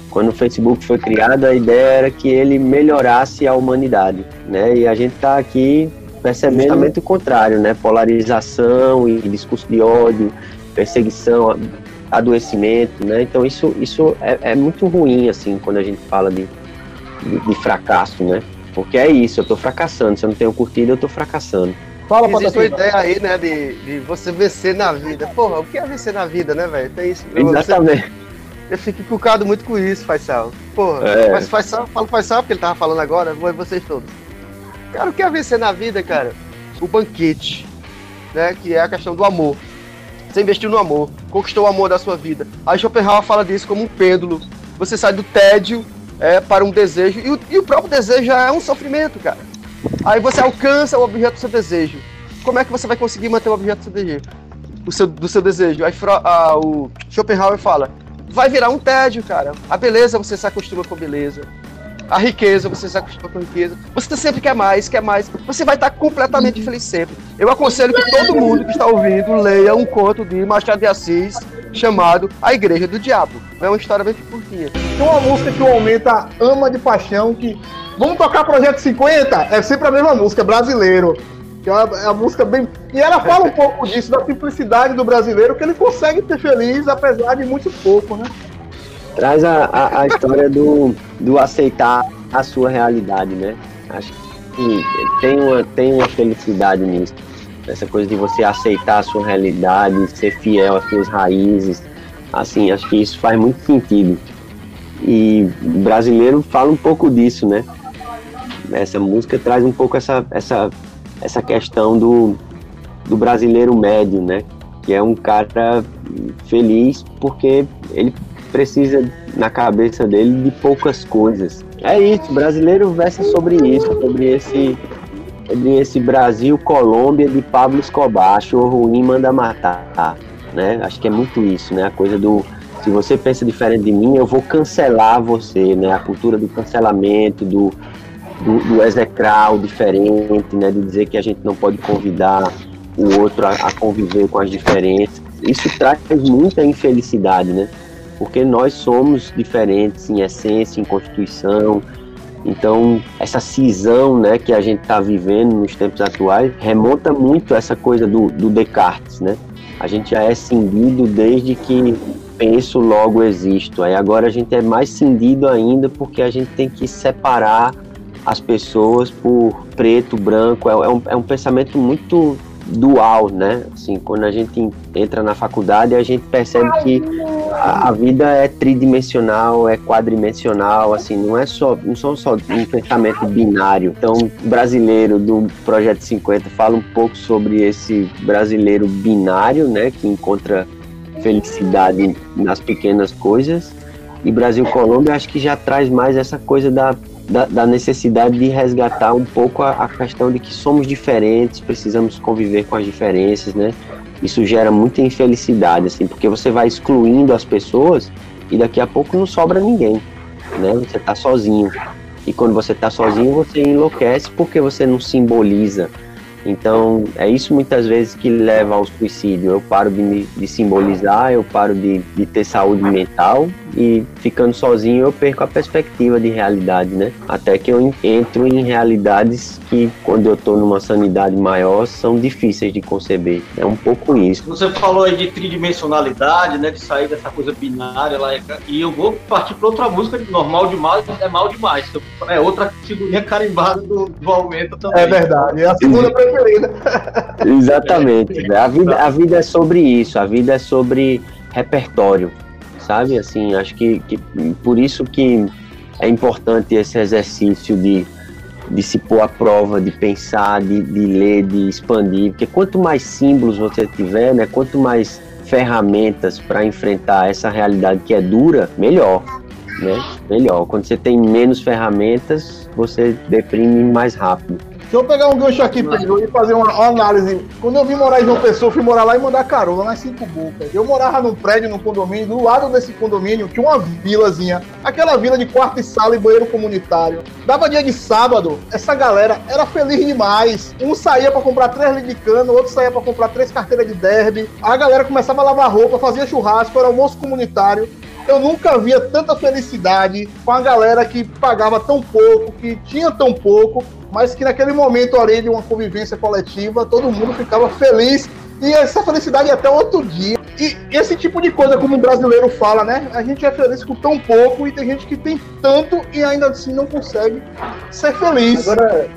Quando o Facebook foi criado, a ideia era que ele melhorasse a humanidade, né? E a gente está aqui percebendo justamente o contrário, né? Polarização e discurso de ódio, perseguição, adoecimento, né? Então isso, isso é, é muito ruim, assim, quando a gente fala de, de, de fracasso, né? Porque é isso, eu tô fracassando. Se eu não tenho curtido, eu tô fracassando. Fala, Existe uma Patativa. ideia aí, né, de, de você vencer na vida. Porra, o que é vencer na vida, né, velho? Tem isso. Eu- Exatamente. Eu fico encucado muito com isso, Faisal. Porra, É. mas Faisal, falo Faisal porque ele tava falando agora, vou vocês todos. Cara, o que é vencer na vida, cara? o banquete, né? Que é a questão do amor. Você investiu no amor, conquistou o amor da sua vida. Aí Schopenhauer fala disso como um pêndulo. Você sai do tédio é, para um desejo, e o, e o próprio desejo já é um sofrimento, cara. Aí você alcança o objeto do seu desejo. Como é que você vai conseguir manter o objeto do seu desejo? O seu, do seu desejo? Aí Fro- ah, o Schopenhauer fala: vai virar um tédio, cara. A beleza você se acostuma com beleza. A riqueza, você se acostuma com riqueza. Você sempre quer mais, quer mais. Você vai estar completamente feliz sempre. Eu aconselho que todo mundo que está ouvindo leia um conto de Machado de Assis chamado A Igreja do Diabo. É uma história bem curtinha. Tem uma música que o Aumenta ama de paixão, que vamos tocar Projeto 50? É sempre a mesma música, brasileiro. Que é uma, é uma música bem. E ela fala um pouco disso, da simplicidade do brasileiro, que ele consegue ser feliz apesar de muito pouco, né? Traz a, a, a história do, do aceitar a sua realidade, né? Acho que tem uma, tem uma felicidade nisso. Essa coisa de você aceitar a sua realidade, ser fiel às suas raízes. Assim, acho que isso faz muito sentido. E o brasileiro fala um pouco disso, né? Essa música traz um pouco essa, essa, essa questão do, do brasileiro médio, né? Que é um cara feliz porque ele precisa na cabeça dele de poucas coisas. É isso, brasileiro versa sobre isso, sobre esse sobre esse Brasil Colômbia de Pablo Escobar, achou ruim, manda matar, né? Acho que é muito isso, né? A coisa do se você pensa diferente de mim, eu vou cancelar você, né? A cultura do cancelamento, do, do, do execral diferente, né? De dizer que a gente não pode convidar o outro a, a conviver com as diferenças. Isso traz muita infelicidade, né? Porque nós somos diferentes em essência, em constituição. Então, essa cisão né, que a gente está vivendo nos tempos atuais remonta muito a essa coisa do, do Descartes, né? A gente já é cindido desde que penso, logo existo. Aí agora a gente é mais cindido ainda porque a gente tem que separar as pessoas por preto, branco. É, é um, é um pensamento muito dual, né? Assim, quando a gente entra na faculdade, a gente percebe que a, a vida é tridimensional, é quadrimensional, assim, não é só, não são só um pensamento binário. Então, brasileiro do Projeto 50 fala um pouco sobre esse brasileiro binário, né, que encontra felicidade nas pequenas coisas. E Brasil Colômbia acho que já traz mais essa coisa da da, da, necessidade de resgatar um pouco a, a, questão de que somos diferentes, precisamos conviver com as diferenças, né? Isso gera muita infelicidade, assim, porque você vai excluindo as pessoas e daqui a pouco não sobra ninguém, né? Você tá sozinho. E quando você tá sozinho, você enlouquece porque você não simboliza. Então, é isso muitas vezes que leva ao suicídio. Eu paro de, de simbolizar, eu paro de, de, ter saúde mental e ficando sozinho eu perco a perspectiva de realidade, né? Até que eu entro em realidades que, quando eu tô numa sanidade maior, são difíceis de conceber. É um pouco isso. Você falou aí de tridimensionalidade, né? De sair dessa coisa binária lá. E eu vou partir para outra música de normal demais é mal demais. É outra figurinha carimbada do, do Aumenta também. É verdade. É a segunda Exatamente. A vida, a vida é sobre isso. A vida é sobre repertório, sabe? Assim, acho que, que por isso que é importante esse exercício de, de se pôr à prova, de pensar, de, de ler, de expandir. Porque quanto mais símbolos você tiver, né? Quanto mais ferramentas para enfrentar essa realidade que é dura, melhor. Né? Melhor. Quando você tem menos ferramentas, você deprime mais rápido. Deixa eu pegar um gancho aqui, Pedro, e fazer uma, uma, análise. Quando eu vim morar em João Pessoa, fui morar lá e mandar carona nas Cinco Bocas. Eu morava num prédio, num condomínio, do lado desse condomínio tinha uma vilazinha. Aquela vila de quarto e sala e banheiro comunitário. Dava dia de sábado, essa galera era feliz demais. Um saía para comprar três litros de cano, outro saía para comprar três carteiras de derby. A galera começava a lavar roupa, fazia churrasco, era almoço comunitário. Eu nunca via tanta felicidade com a galera que pagava tão pouco, que tinha tão pouco, mas que naquele momento ali de uma convivência coletiva, todo mundo ficava feliz e essa felicidade até outro dia. E esse tipo de coisa, como o brasileiro fala, né? A gente é feliz com tão pouco e tem gente que tem tanto e ainda assim não consegue ser feliz. Agora,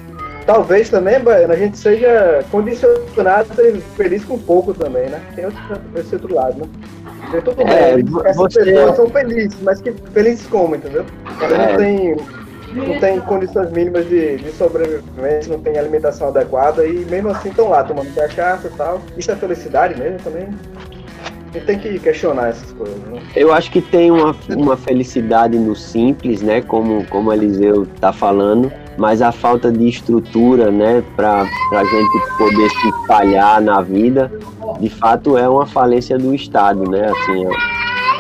talvez também, Baiano, a gente seja condicionado a ser feliz com pouco também, né? Tem esse outro lado, né? Porque tudo É, bem, essas você- pessoas são felizes, mas que felizes como, entendeu? Cada É. um tem não tem condições mínimas de, de sobrevivência, não tem alimentação adequada e mesmo assim estão lá tomando cachaça e tal. Isso é felicidade mesmo também? Gente tem que questionar essas coisas, né? Eu acho que tem uma, uma felicidade no simples, né? Como, como a Eliseu tá falando, mas a falta de estrutura, né? Para a gente poder se espalhar na vida, de fato é uma falência do Estado, né? Assim,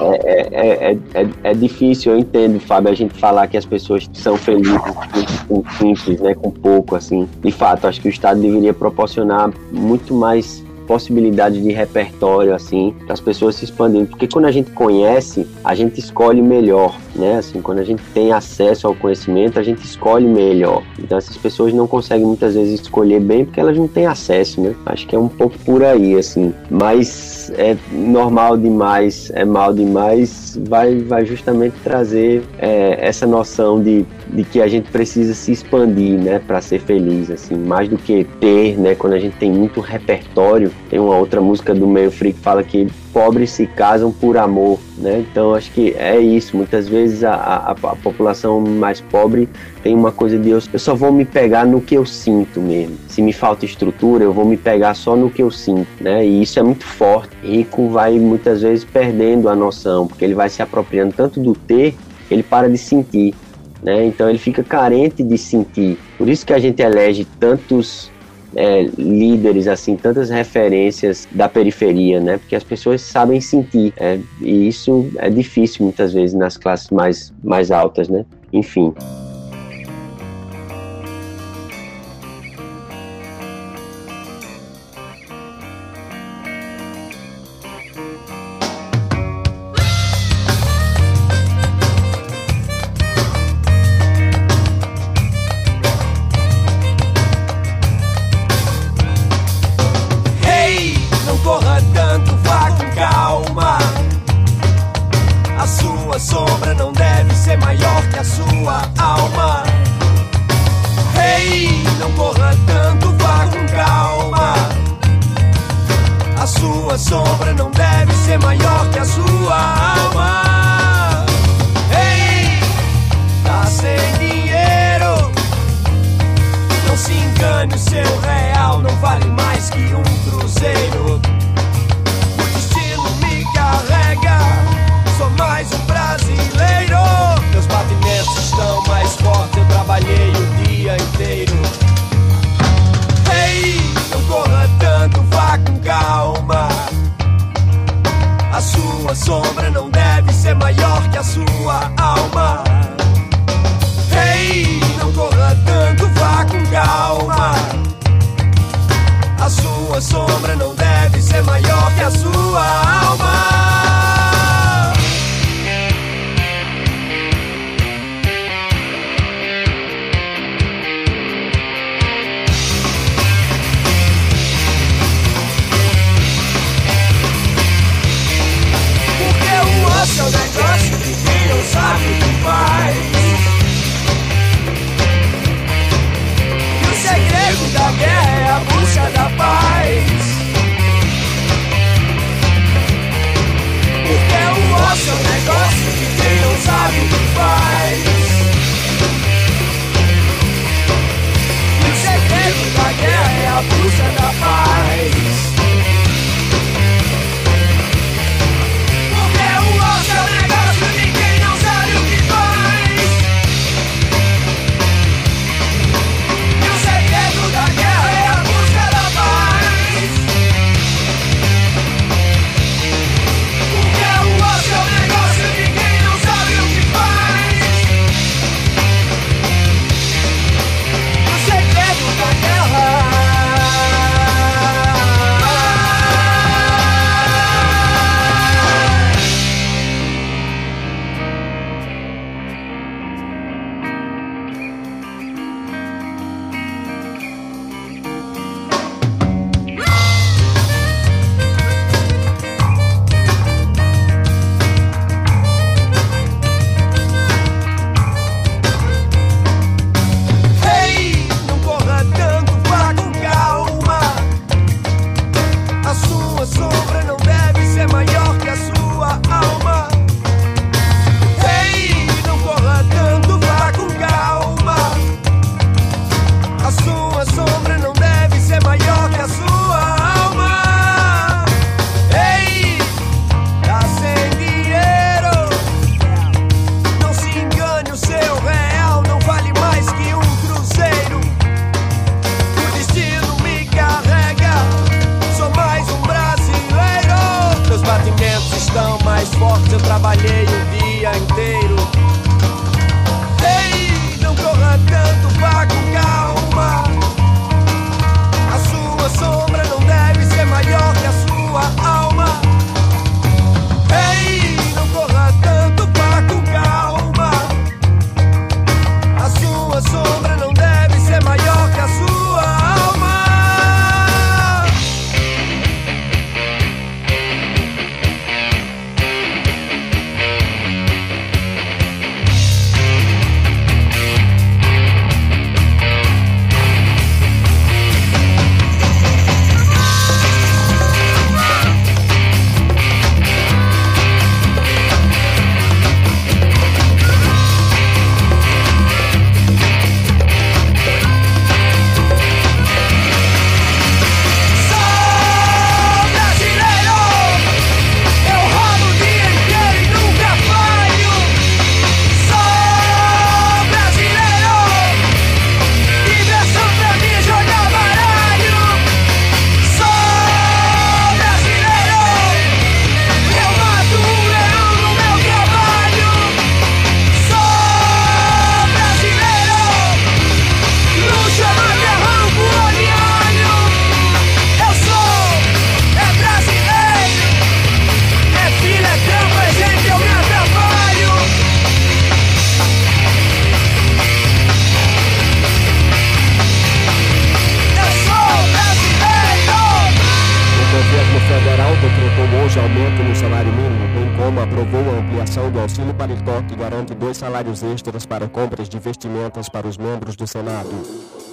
é, é, é, é, é difícil, eu entendo, Fábio, a gente falar que as pessoas são felizes com, com simples, né? Com pouco, assim. De fato, acho que o Estado deveria proporcionar muito mais possibilidade de repertório, assim, para as pessoas se expandirem. Porque quando a gente conhece, a gente escolhe melhor, né? Assim, quando a gente tem acesso ao conhecimento, a gente escolhe melhor. Então essas pessoas não conseguem muitas vezes escolher bem porque elas não têm acesso, né? Acho que é um pouco por aí, assim. Mas é normal demais, é mal demais, vai, vai justamente trazer é, essa noção de, de que a gente precisa se expandir, né, para ser feliz, assim, mais do que ter, né, quando a gente tem muito repertório. Tem uma outra música do Meio Free que fala que pobres se casam por amor, né? Então acho que é isso. Muitas vezes a, a, a população mais pobre tem uma coisa de eu, eu só vou me pegar no que eu sinto mesmo. Se me falta estrutura, eu vou me pegar só no que eu sinto, né? E isso é muito forte. Rico vai muitas vezes perdendo a noção, porque ele vai se apropriando tanto do ter, ele para de sentir. Né? Então ele fica carente de sentir. Por isso que a gente elege tantos é, líderes, assim, tantas referências da periferia, né? Porque as pessoas sabem sentir, é, e isso é difícil muitas vezes nas classes mais, mais altas, né? Enfim. salários extras para compras de vestimentas para os membros do Senado.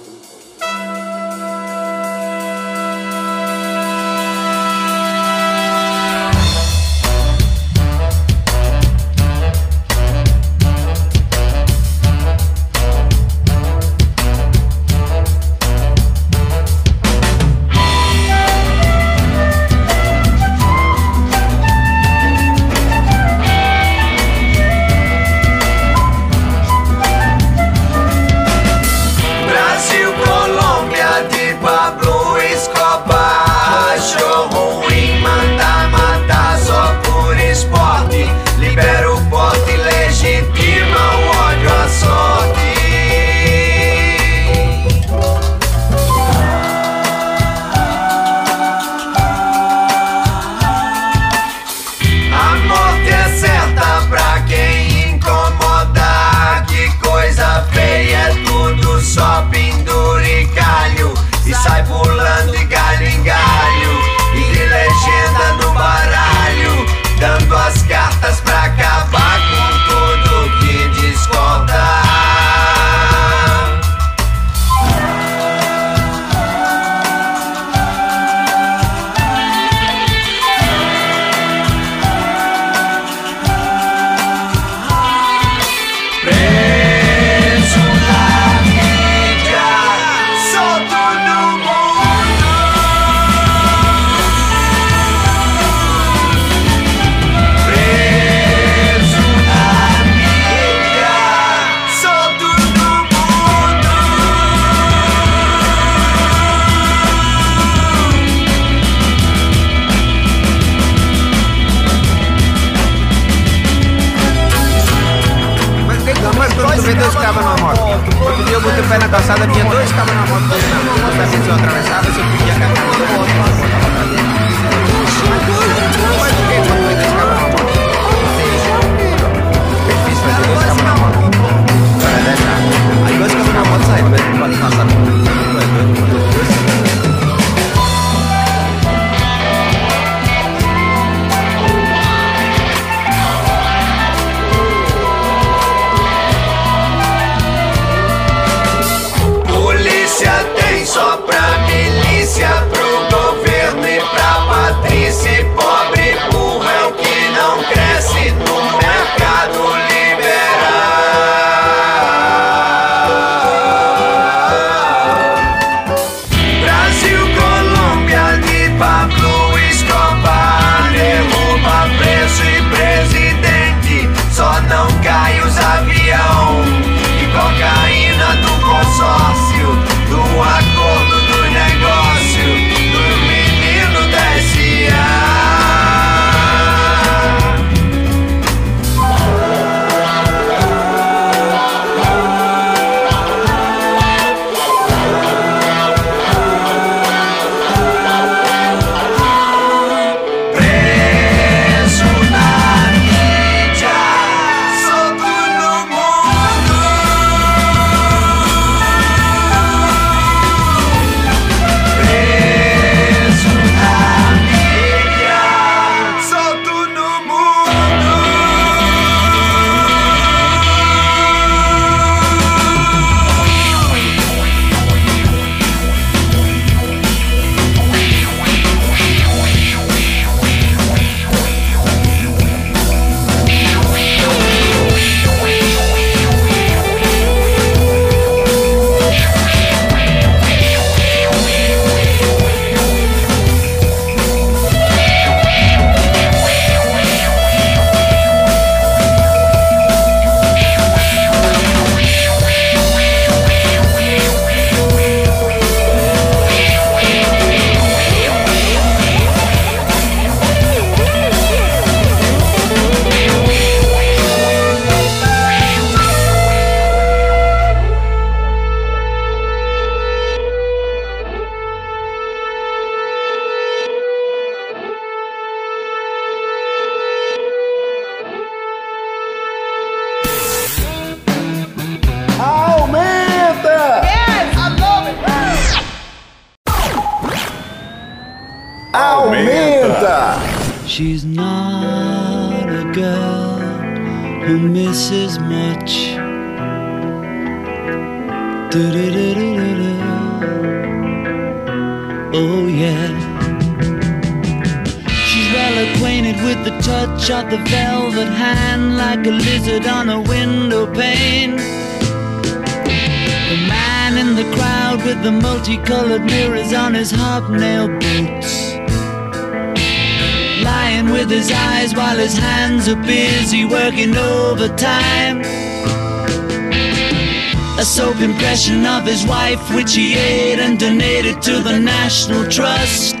Soap impression of his wife, which he ate and donated to the National Trust.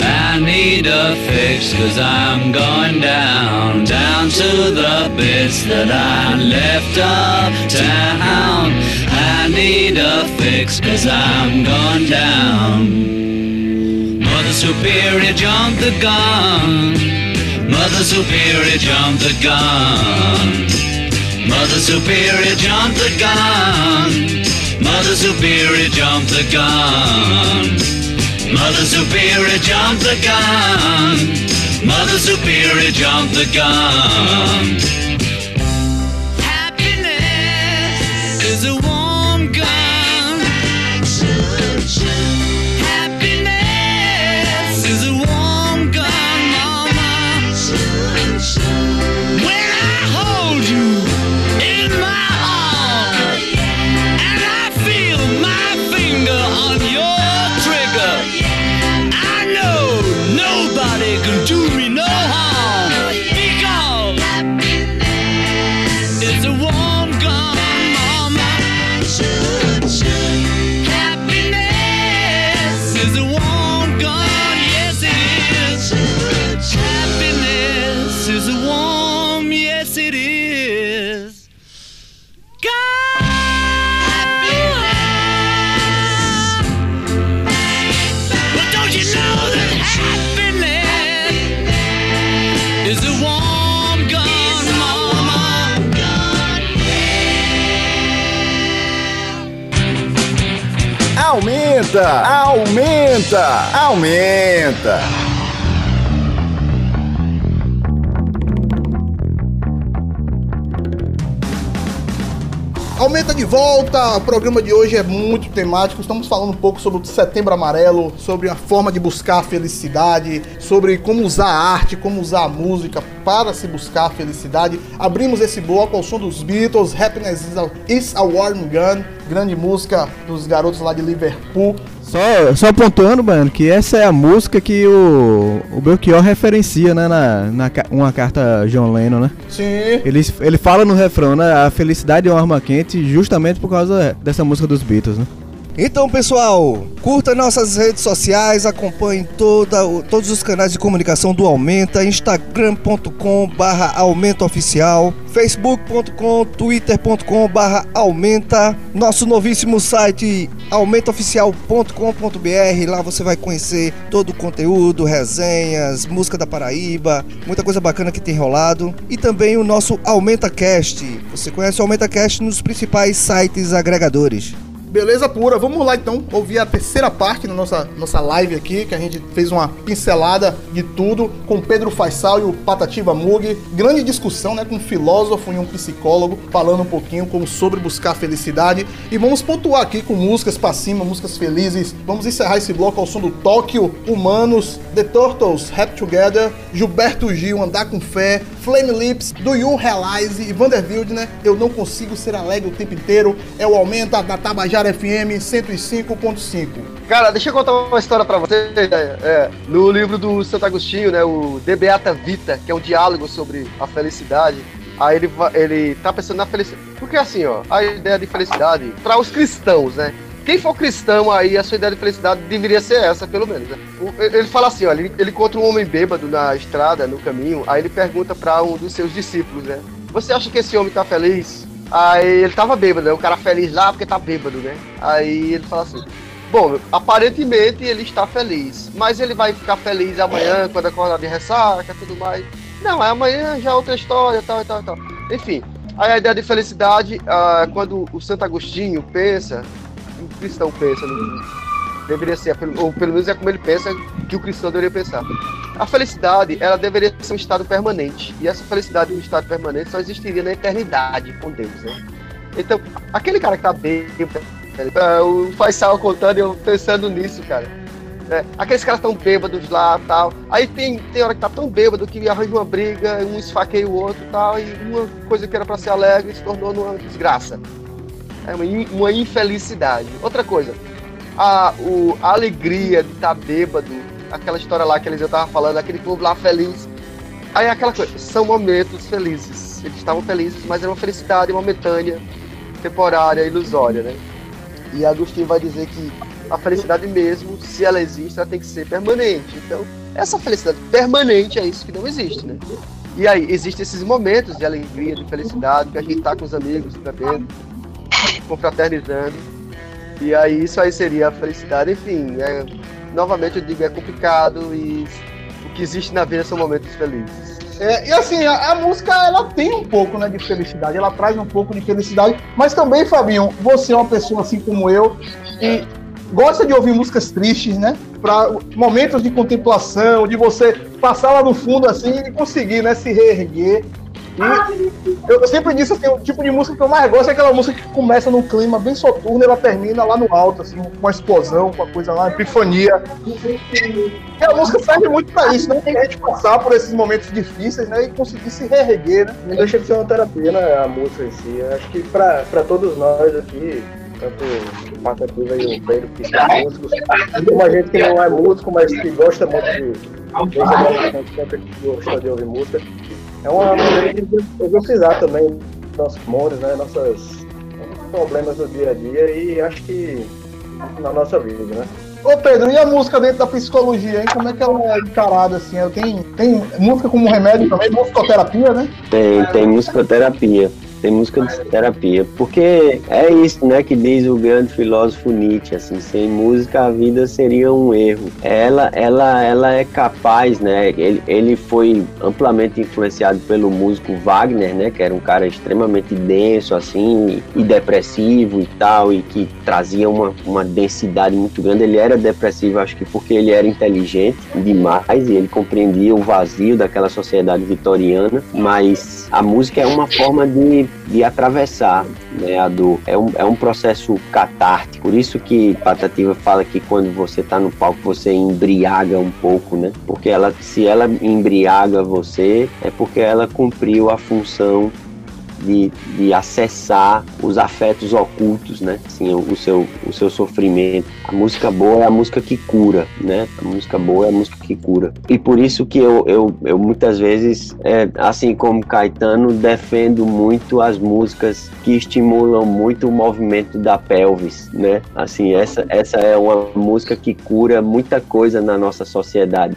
I need a fix cause I'm going down, down to the bits that I left uptown. A fix cause I'm gone down. Mother Superior jumped the gun. Mother Superior jumped the gun. Mother Superior jumped the gun. Mother Superior jumped the gun. Mother Superior jumped the gun. Mother Superior jumped the gun. Aumenta, aumenta, aumenta. Aumenta de volta, o programa de hoje é muito temático. Estamos falando um pouco sobre o Setembro Amarelo, sobre a forma de buscar a felicidade, sobre como usar a arte, como usar a música para se buscar a felicidade. Abrimos esse bloco ao som dos Beatles, Happiness is a, is a Warm Gun, grande música dos garotos lá de Liverpool. Só, só pontuando, mano, que essa é a música que o, o Belchior referencia, né, na, na uma carta John Lennon, né? Sim. Ele, ele fala no refrão, né, a felicidade é uma arma quente justamente por causa dessa música dos Beatles, né? Então, pessoal, curta nossas redes sociais, acompanhe toda, todos os canais de comunicação do Aumenta, instagram.com barra facebook.com, twitter.com Aumenta, nosso novíssimo site aumentaoficial.com.br, lá você vai conhecer todo o conteúdo, resenhas, música da Paraíba, muita coisa bacana que tem rolado, e também o nosso Aumenta Cast, você conhece o Aumenta Cast nos principais sites agregadores. Beleza pura, vamos lá então ouvir a terceira parte da nossa, nossa live aqui, que a gente fez uma pincelada de tudo com Pedro Faisal e o Patativa Mug. Grande discussão né, com um filósofo e um psicólogo falando um pouquinho como sobre buscar felicidade. E vamos pontuar aqui com músicas pra cima, músicas felizes. Vamos encerrar esse bloco ao som do Tóquio, Humanos, The Turtles, Rap Together, Gilberto Gil, Andar com Fé, Flame Lips, Do You Realize e Vanderbilt, né? Eu não consigo ser alegre o tempo inteiro. É o Aumenta da Tabajara FM 105.5. Cara, deixa eu contar uma história pra você. É, é, no livro do Santo Agostinho, né, o De Beata Vita, que é um diálogo sobre a felicidade, aí ele, ele tá pensando na felicidade. Porque assim, ó, a ideia de felicidade, para os cristãos, né? Quem for cristão aí, a sua ideia de felicidade deveria ser essa, pelo menos. Né? Ele fala assim, ó, ele, ele encontra um homem bêbado na estrada, no caminho, aí ele pergunta pra um dos seus discípulos, né? Você acha que esse homem tá feliz? Aí ele tava bêbado, né? O cara feliz lá porque tá bêbado, né? Aí ele fala assim: Bom, aparentemente ele está feliz, mas ele vai ficar feliz amanhã quando acordar de ressaca e tudo mais. Não, aí amanhã já é outra história, tal e tal e tal. Enfim, aí a ideia de felicidade, ah, quando o Santo Agostinho pensa, o cristão pensa, no, deveria ser, ou pelo menos é como ele pensa que o cristão deveria pensar. A felicidade, ela deveria ser um estado permanente. E essa felicidade, um estado permanente, só existiria na eternidade com Deus, né? Então, aquele cara que tá bem, é, o Faisal contando eu pensando nisso, cara. É, aqueles caras tão bêbados lá tal. Aí tem, tem hora que tá tão bêbado que arranja uma briga, um esfaqueia o outro tal, e uma coisa que era para ser alegre se tornou uma desgraça. É uma, uma infelicidade. Outra coisa, a, o, a alegria de estar bêbado, aquela história lá que eles estavam falando, aquele povo lá feliz. Aí aquela coisa, são momentos felizes. Eles estavam felizes, mas era uma felicidade momentânea, temporária, ilusória, né? E Agostinho vai dizer que a felicidade mesmo, se ela existe, ela tem que ser permanente. Então, essa felicidade permanente é isso que não existe, né? E aí, existem esses momentos de alegria, de felicidade, que a gente tá com os amigos, bebendo, confraternizando. E aí, isso aí seria a felicidade. Enfim, é, novamente eu digo, é complicado e o que existe na vida são momentos felizes. É, e assim, a, a música ela tem um pouco né, de felicidade, ela traz um pouco de felicidade, mas também, Fabinho, você é uma pessoa assim como eu, e gosta de ouvir músicas tristes, né? Para momentos de contemplação, de você passar lá no fundo assim e conseguir né, se reerguer. E eu, sempre disse assim, o tipo de música que eu mais gosto é aquela música que começa num clima bem soturno e ela termina lá no alto, assim, com uma explosão, com a coisa lá, uma epifania. E a música serve muito pra isso, né? Pra gente passar por esses momentos difíceis, né? E conseguir se reerguer, né? Não deixa de ser uma terapia, né? A música em si. Eu acho que pra, pra todos nós aqui, tanto o Patativa e o Pedro, que são músicos, como a gente que não é músico, mas que gosta muito de. Gosta de ouvir música. É uma maneira de exorcizar também nossos demônios, né? Nossos problemas do dia a dia e acho que na nossa vida, né? Ô Pedro, e a música dentro da psicologia, hein? Como é que ela é encarada assim? Tem, tem música como remédio também, musicoterapia, né? Tem, tem musicoterapia. Tem musicoterapia. Porque é isso, né, que diz o grande filósofo Nietzsche, assim, sem música a vida seria um erro. Ela, ela, ela é capaz, né, ele, ele foi amplamente influenciado pelo músico Wagner, né, que era um cara extremamente denso, assim, e, e depressivo e tal, e que trazia uma, uma densidade muito grande. Ele era depressivo, acho que porque ele era inteligente demais e ele compreendia o vazio daquela sociedade vitoriana, mas a música é uma forma de, de atravessar né, a dor. É um, é um processo catártico. Por isso que Patativa fala que quando você está no palco você embriaga um pouco, né? Porque ela, se ela embriaga você, é porque ela cumpriu a função de, de acessar os afetos ocultos, né? Assim, o, o seu, o seu sofrimento. A música boa é a música que cura, né? A música boa é a música que cura. E por isso que eu, eu, eu muitas vezes, é, assim como Caetano, defendo muito as músicas que estimulam muito o movimento da pelvis, né? Assim, essa, essa é uma música que cura muita coisa na nossa sociedade.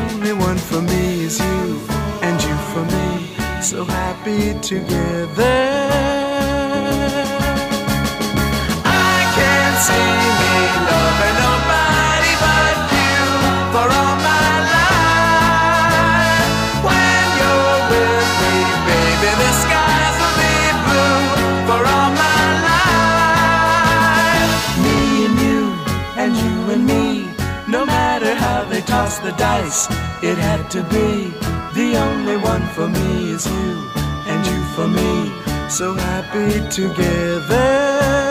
so happy together. I can't see me loving nobody but you for all my life. When you're with me, baby, the skies will be blue for all my life. Me and you, and you and me, no matter how they toss the dice, it had to be the only one for me is you and you for me, so happy together.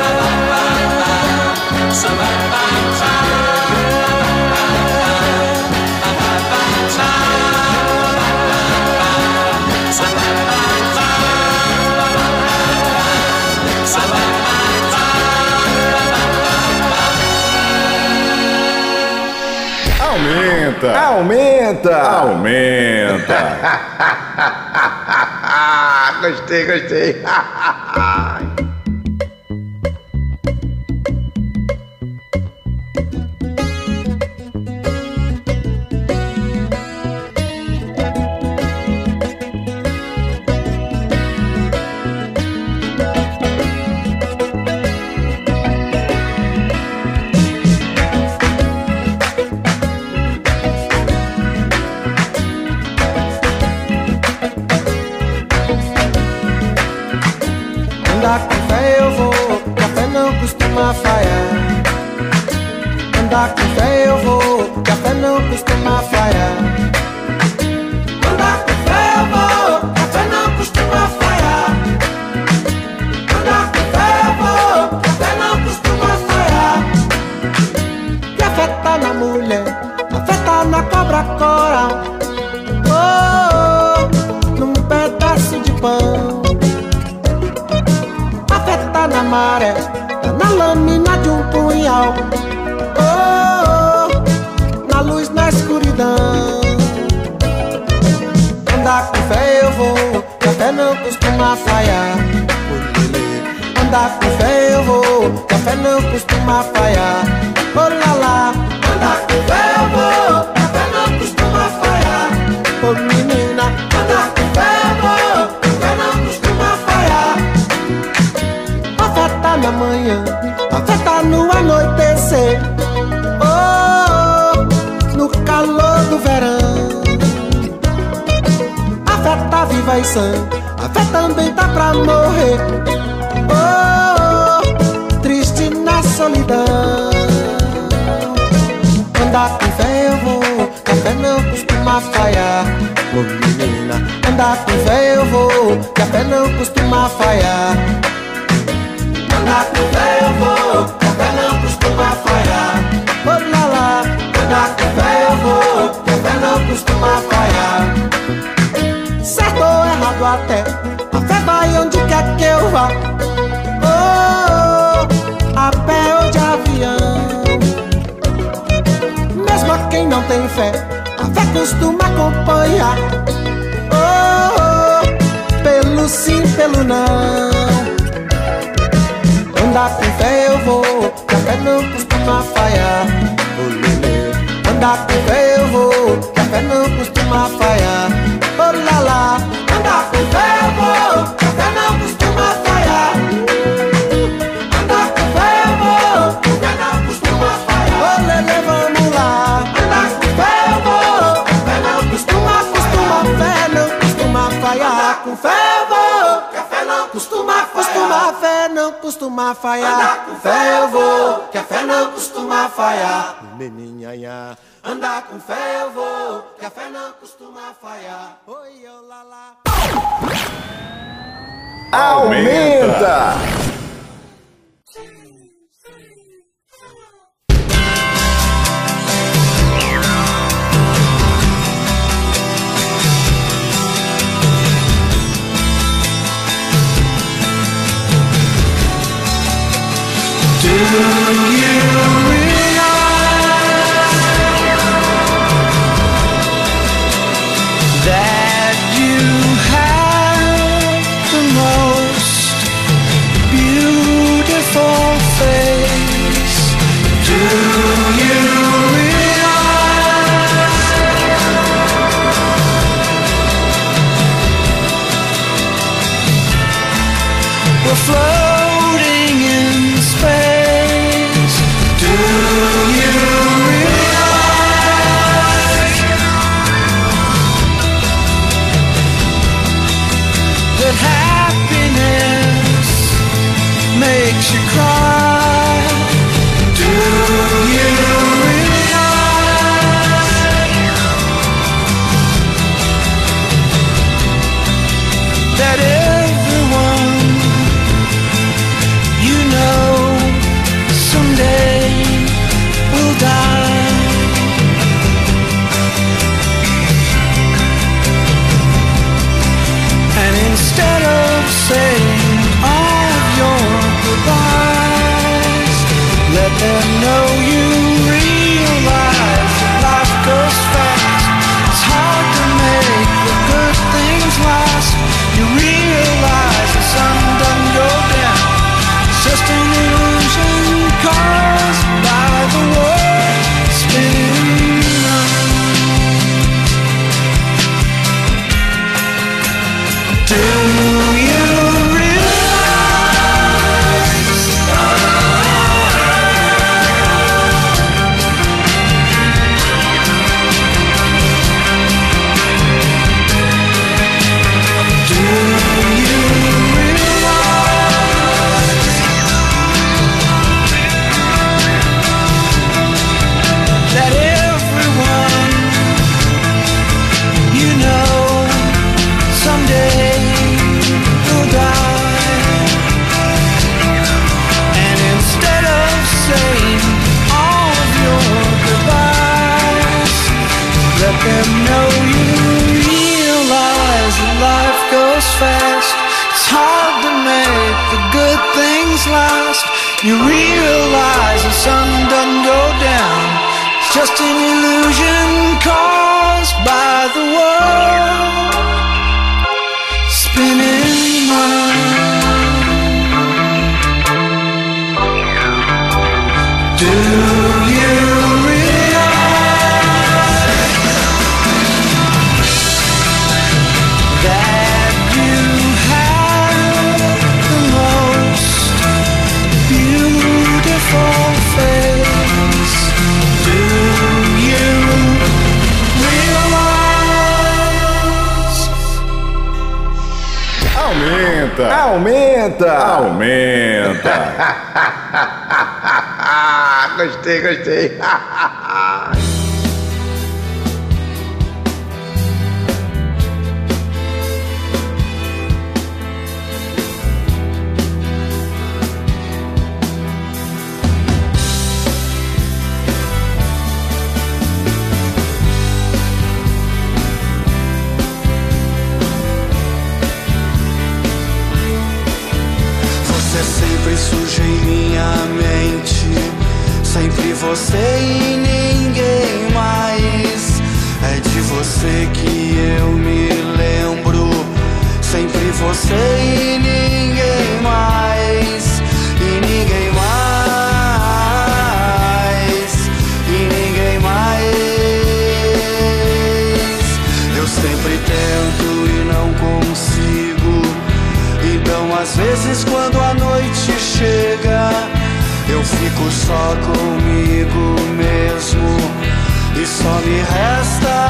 Aumenta! Aumenta! Aumenta! gostei, gostei. Andar com fé eu vou, que a fé não costuma falhar. Costuma a fé não costuma falhar. Andar com fé eu vou, que a fé não costuma falhar. Menininha, andar com fé eu vou, que a fé não costuma falhar. Oi, olá lá. Aumenta. Aumenta. you. You really Aumenta! Aumenta! Aumenta! gostei, gostei. só comigo mesmo. E só me resta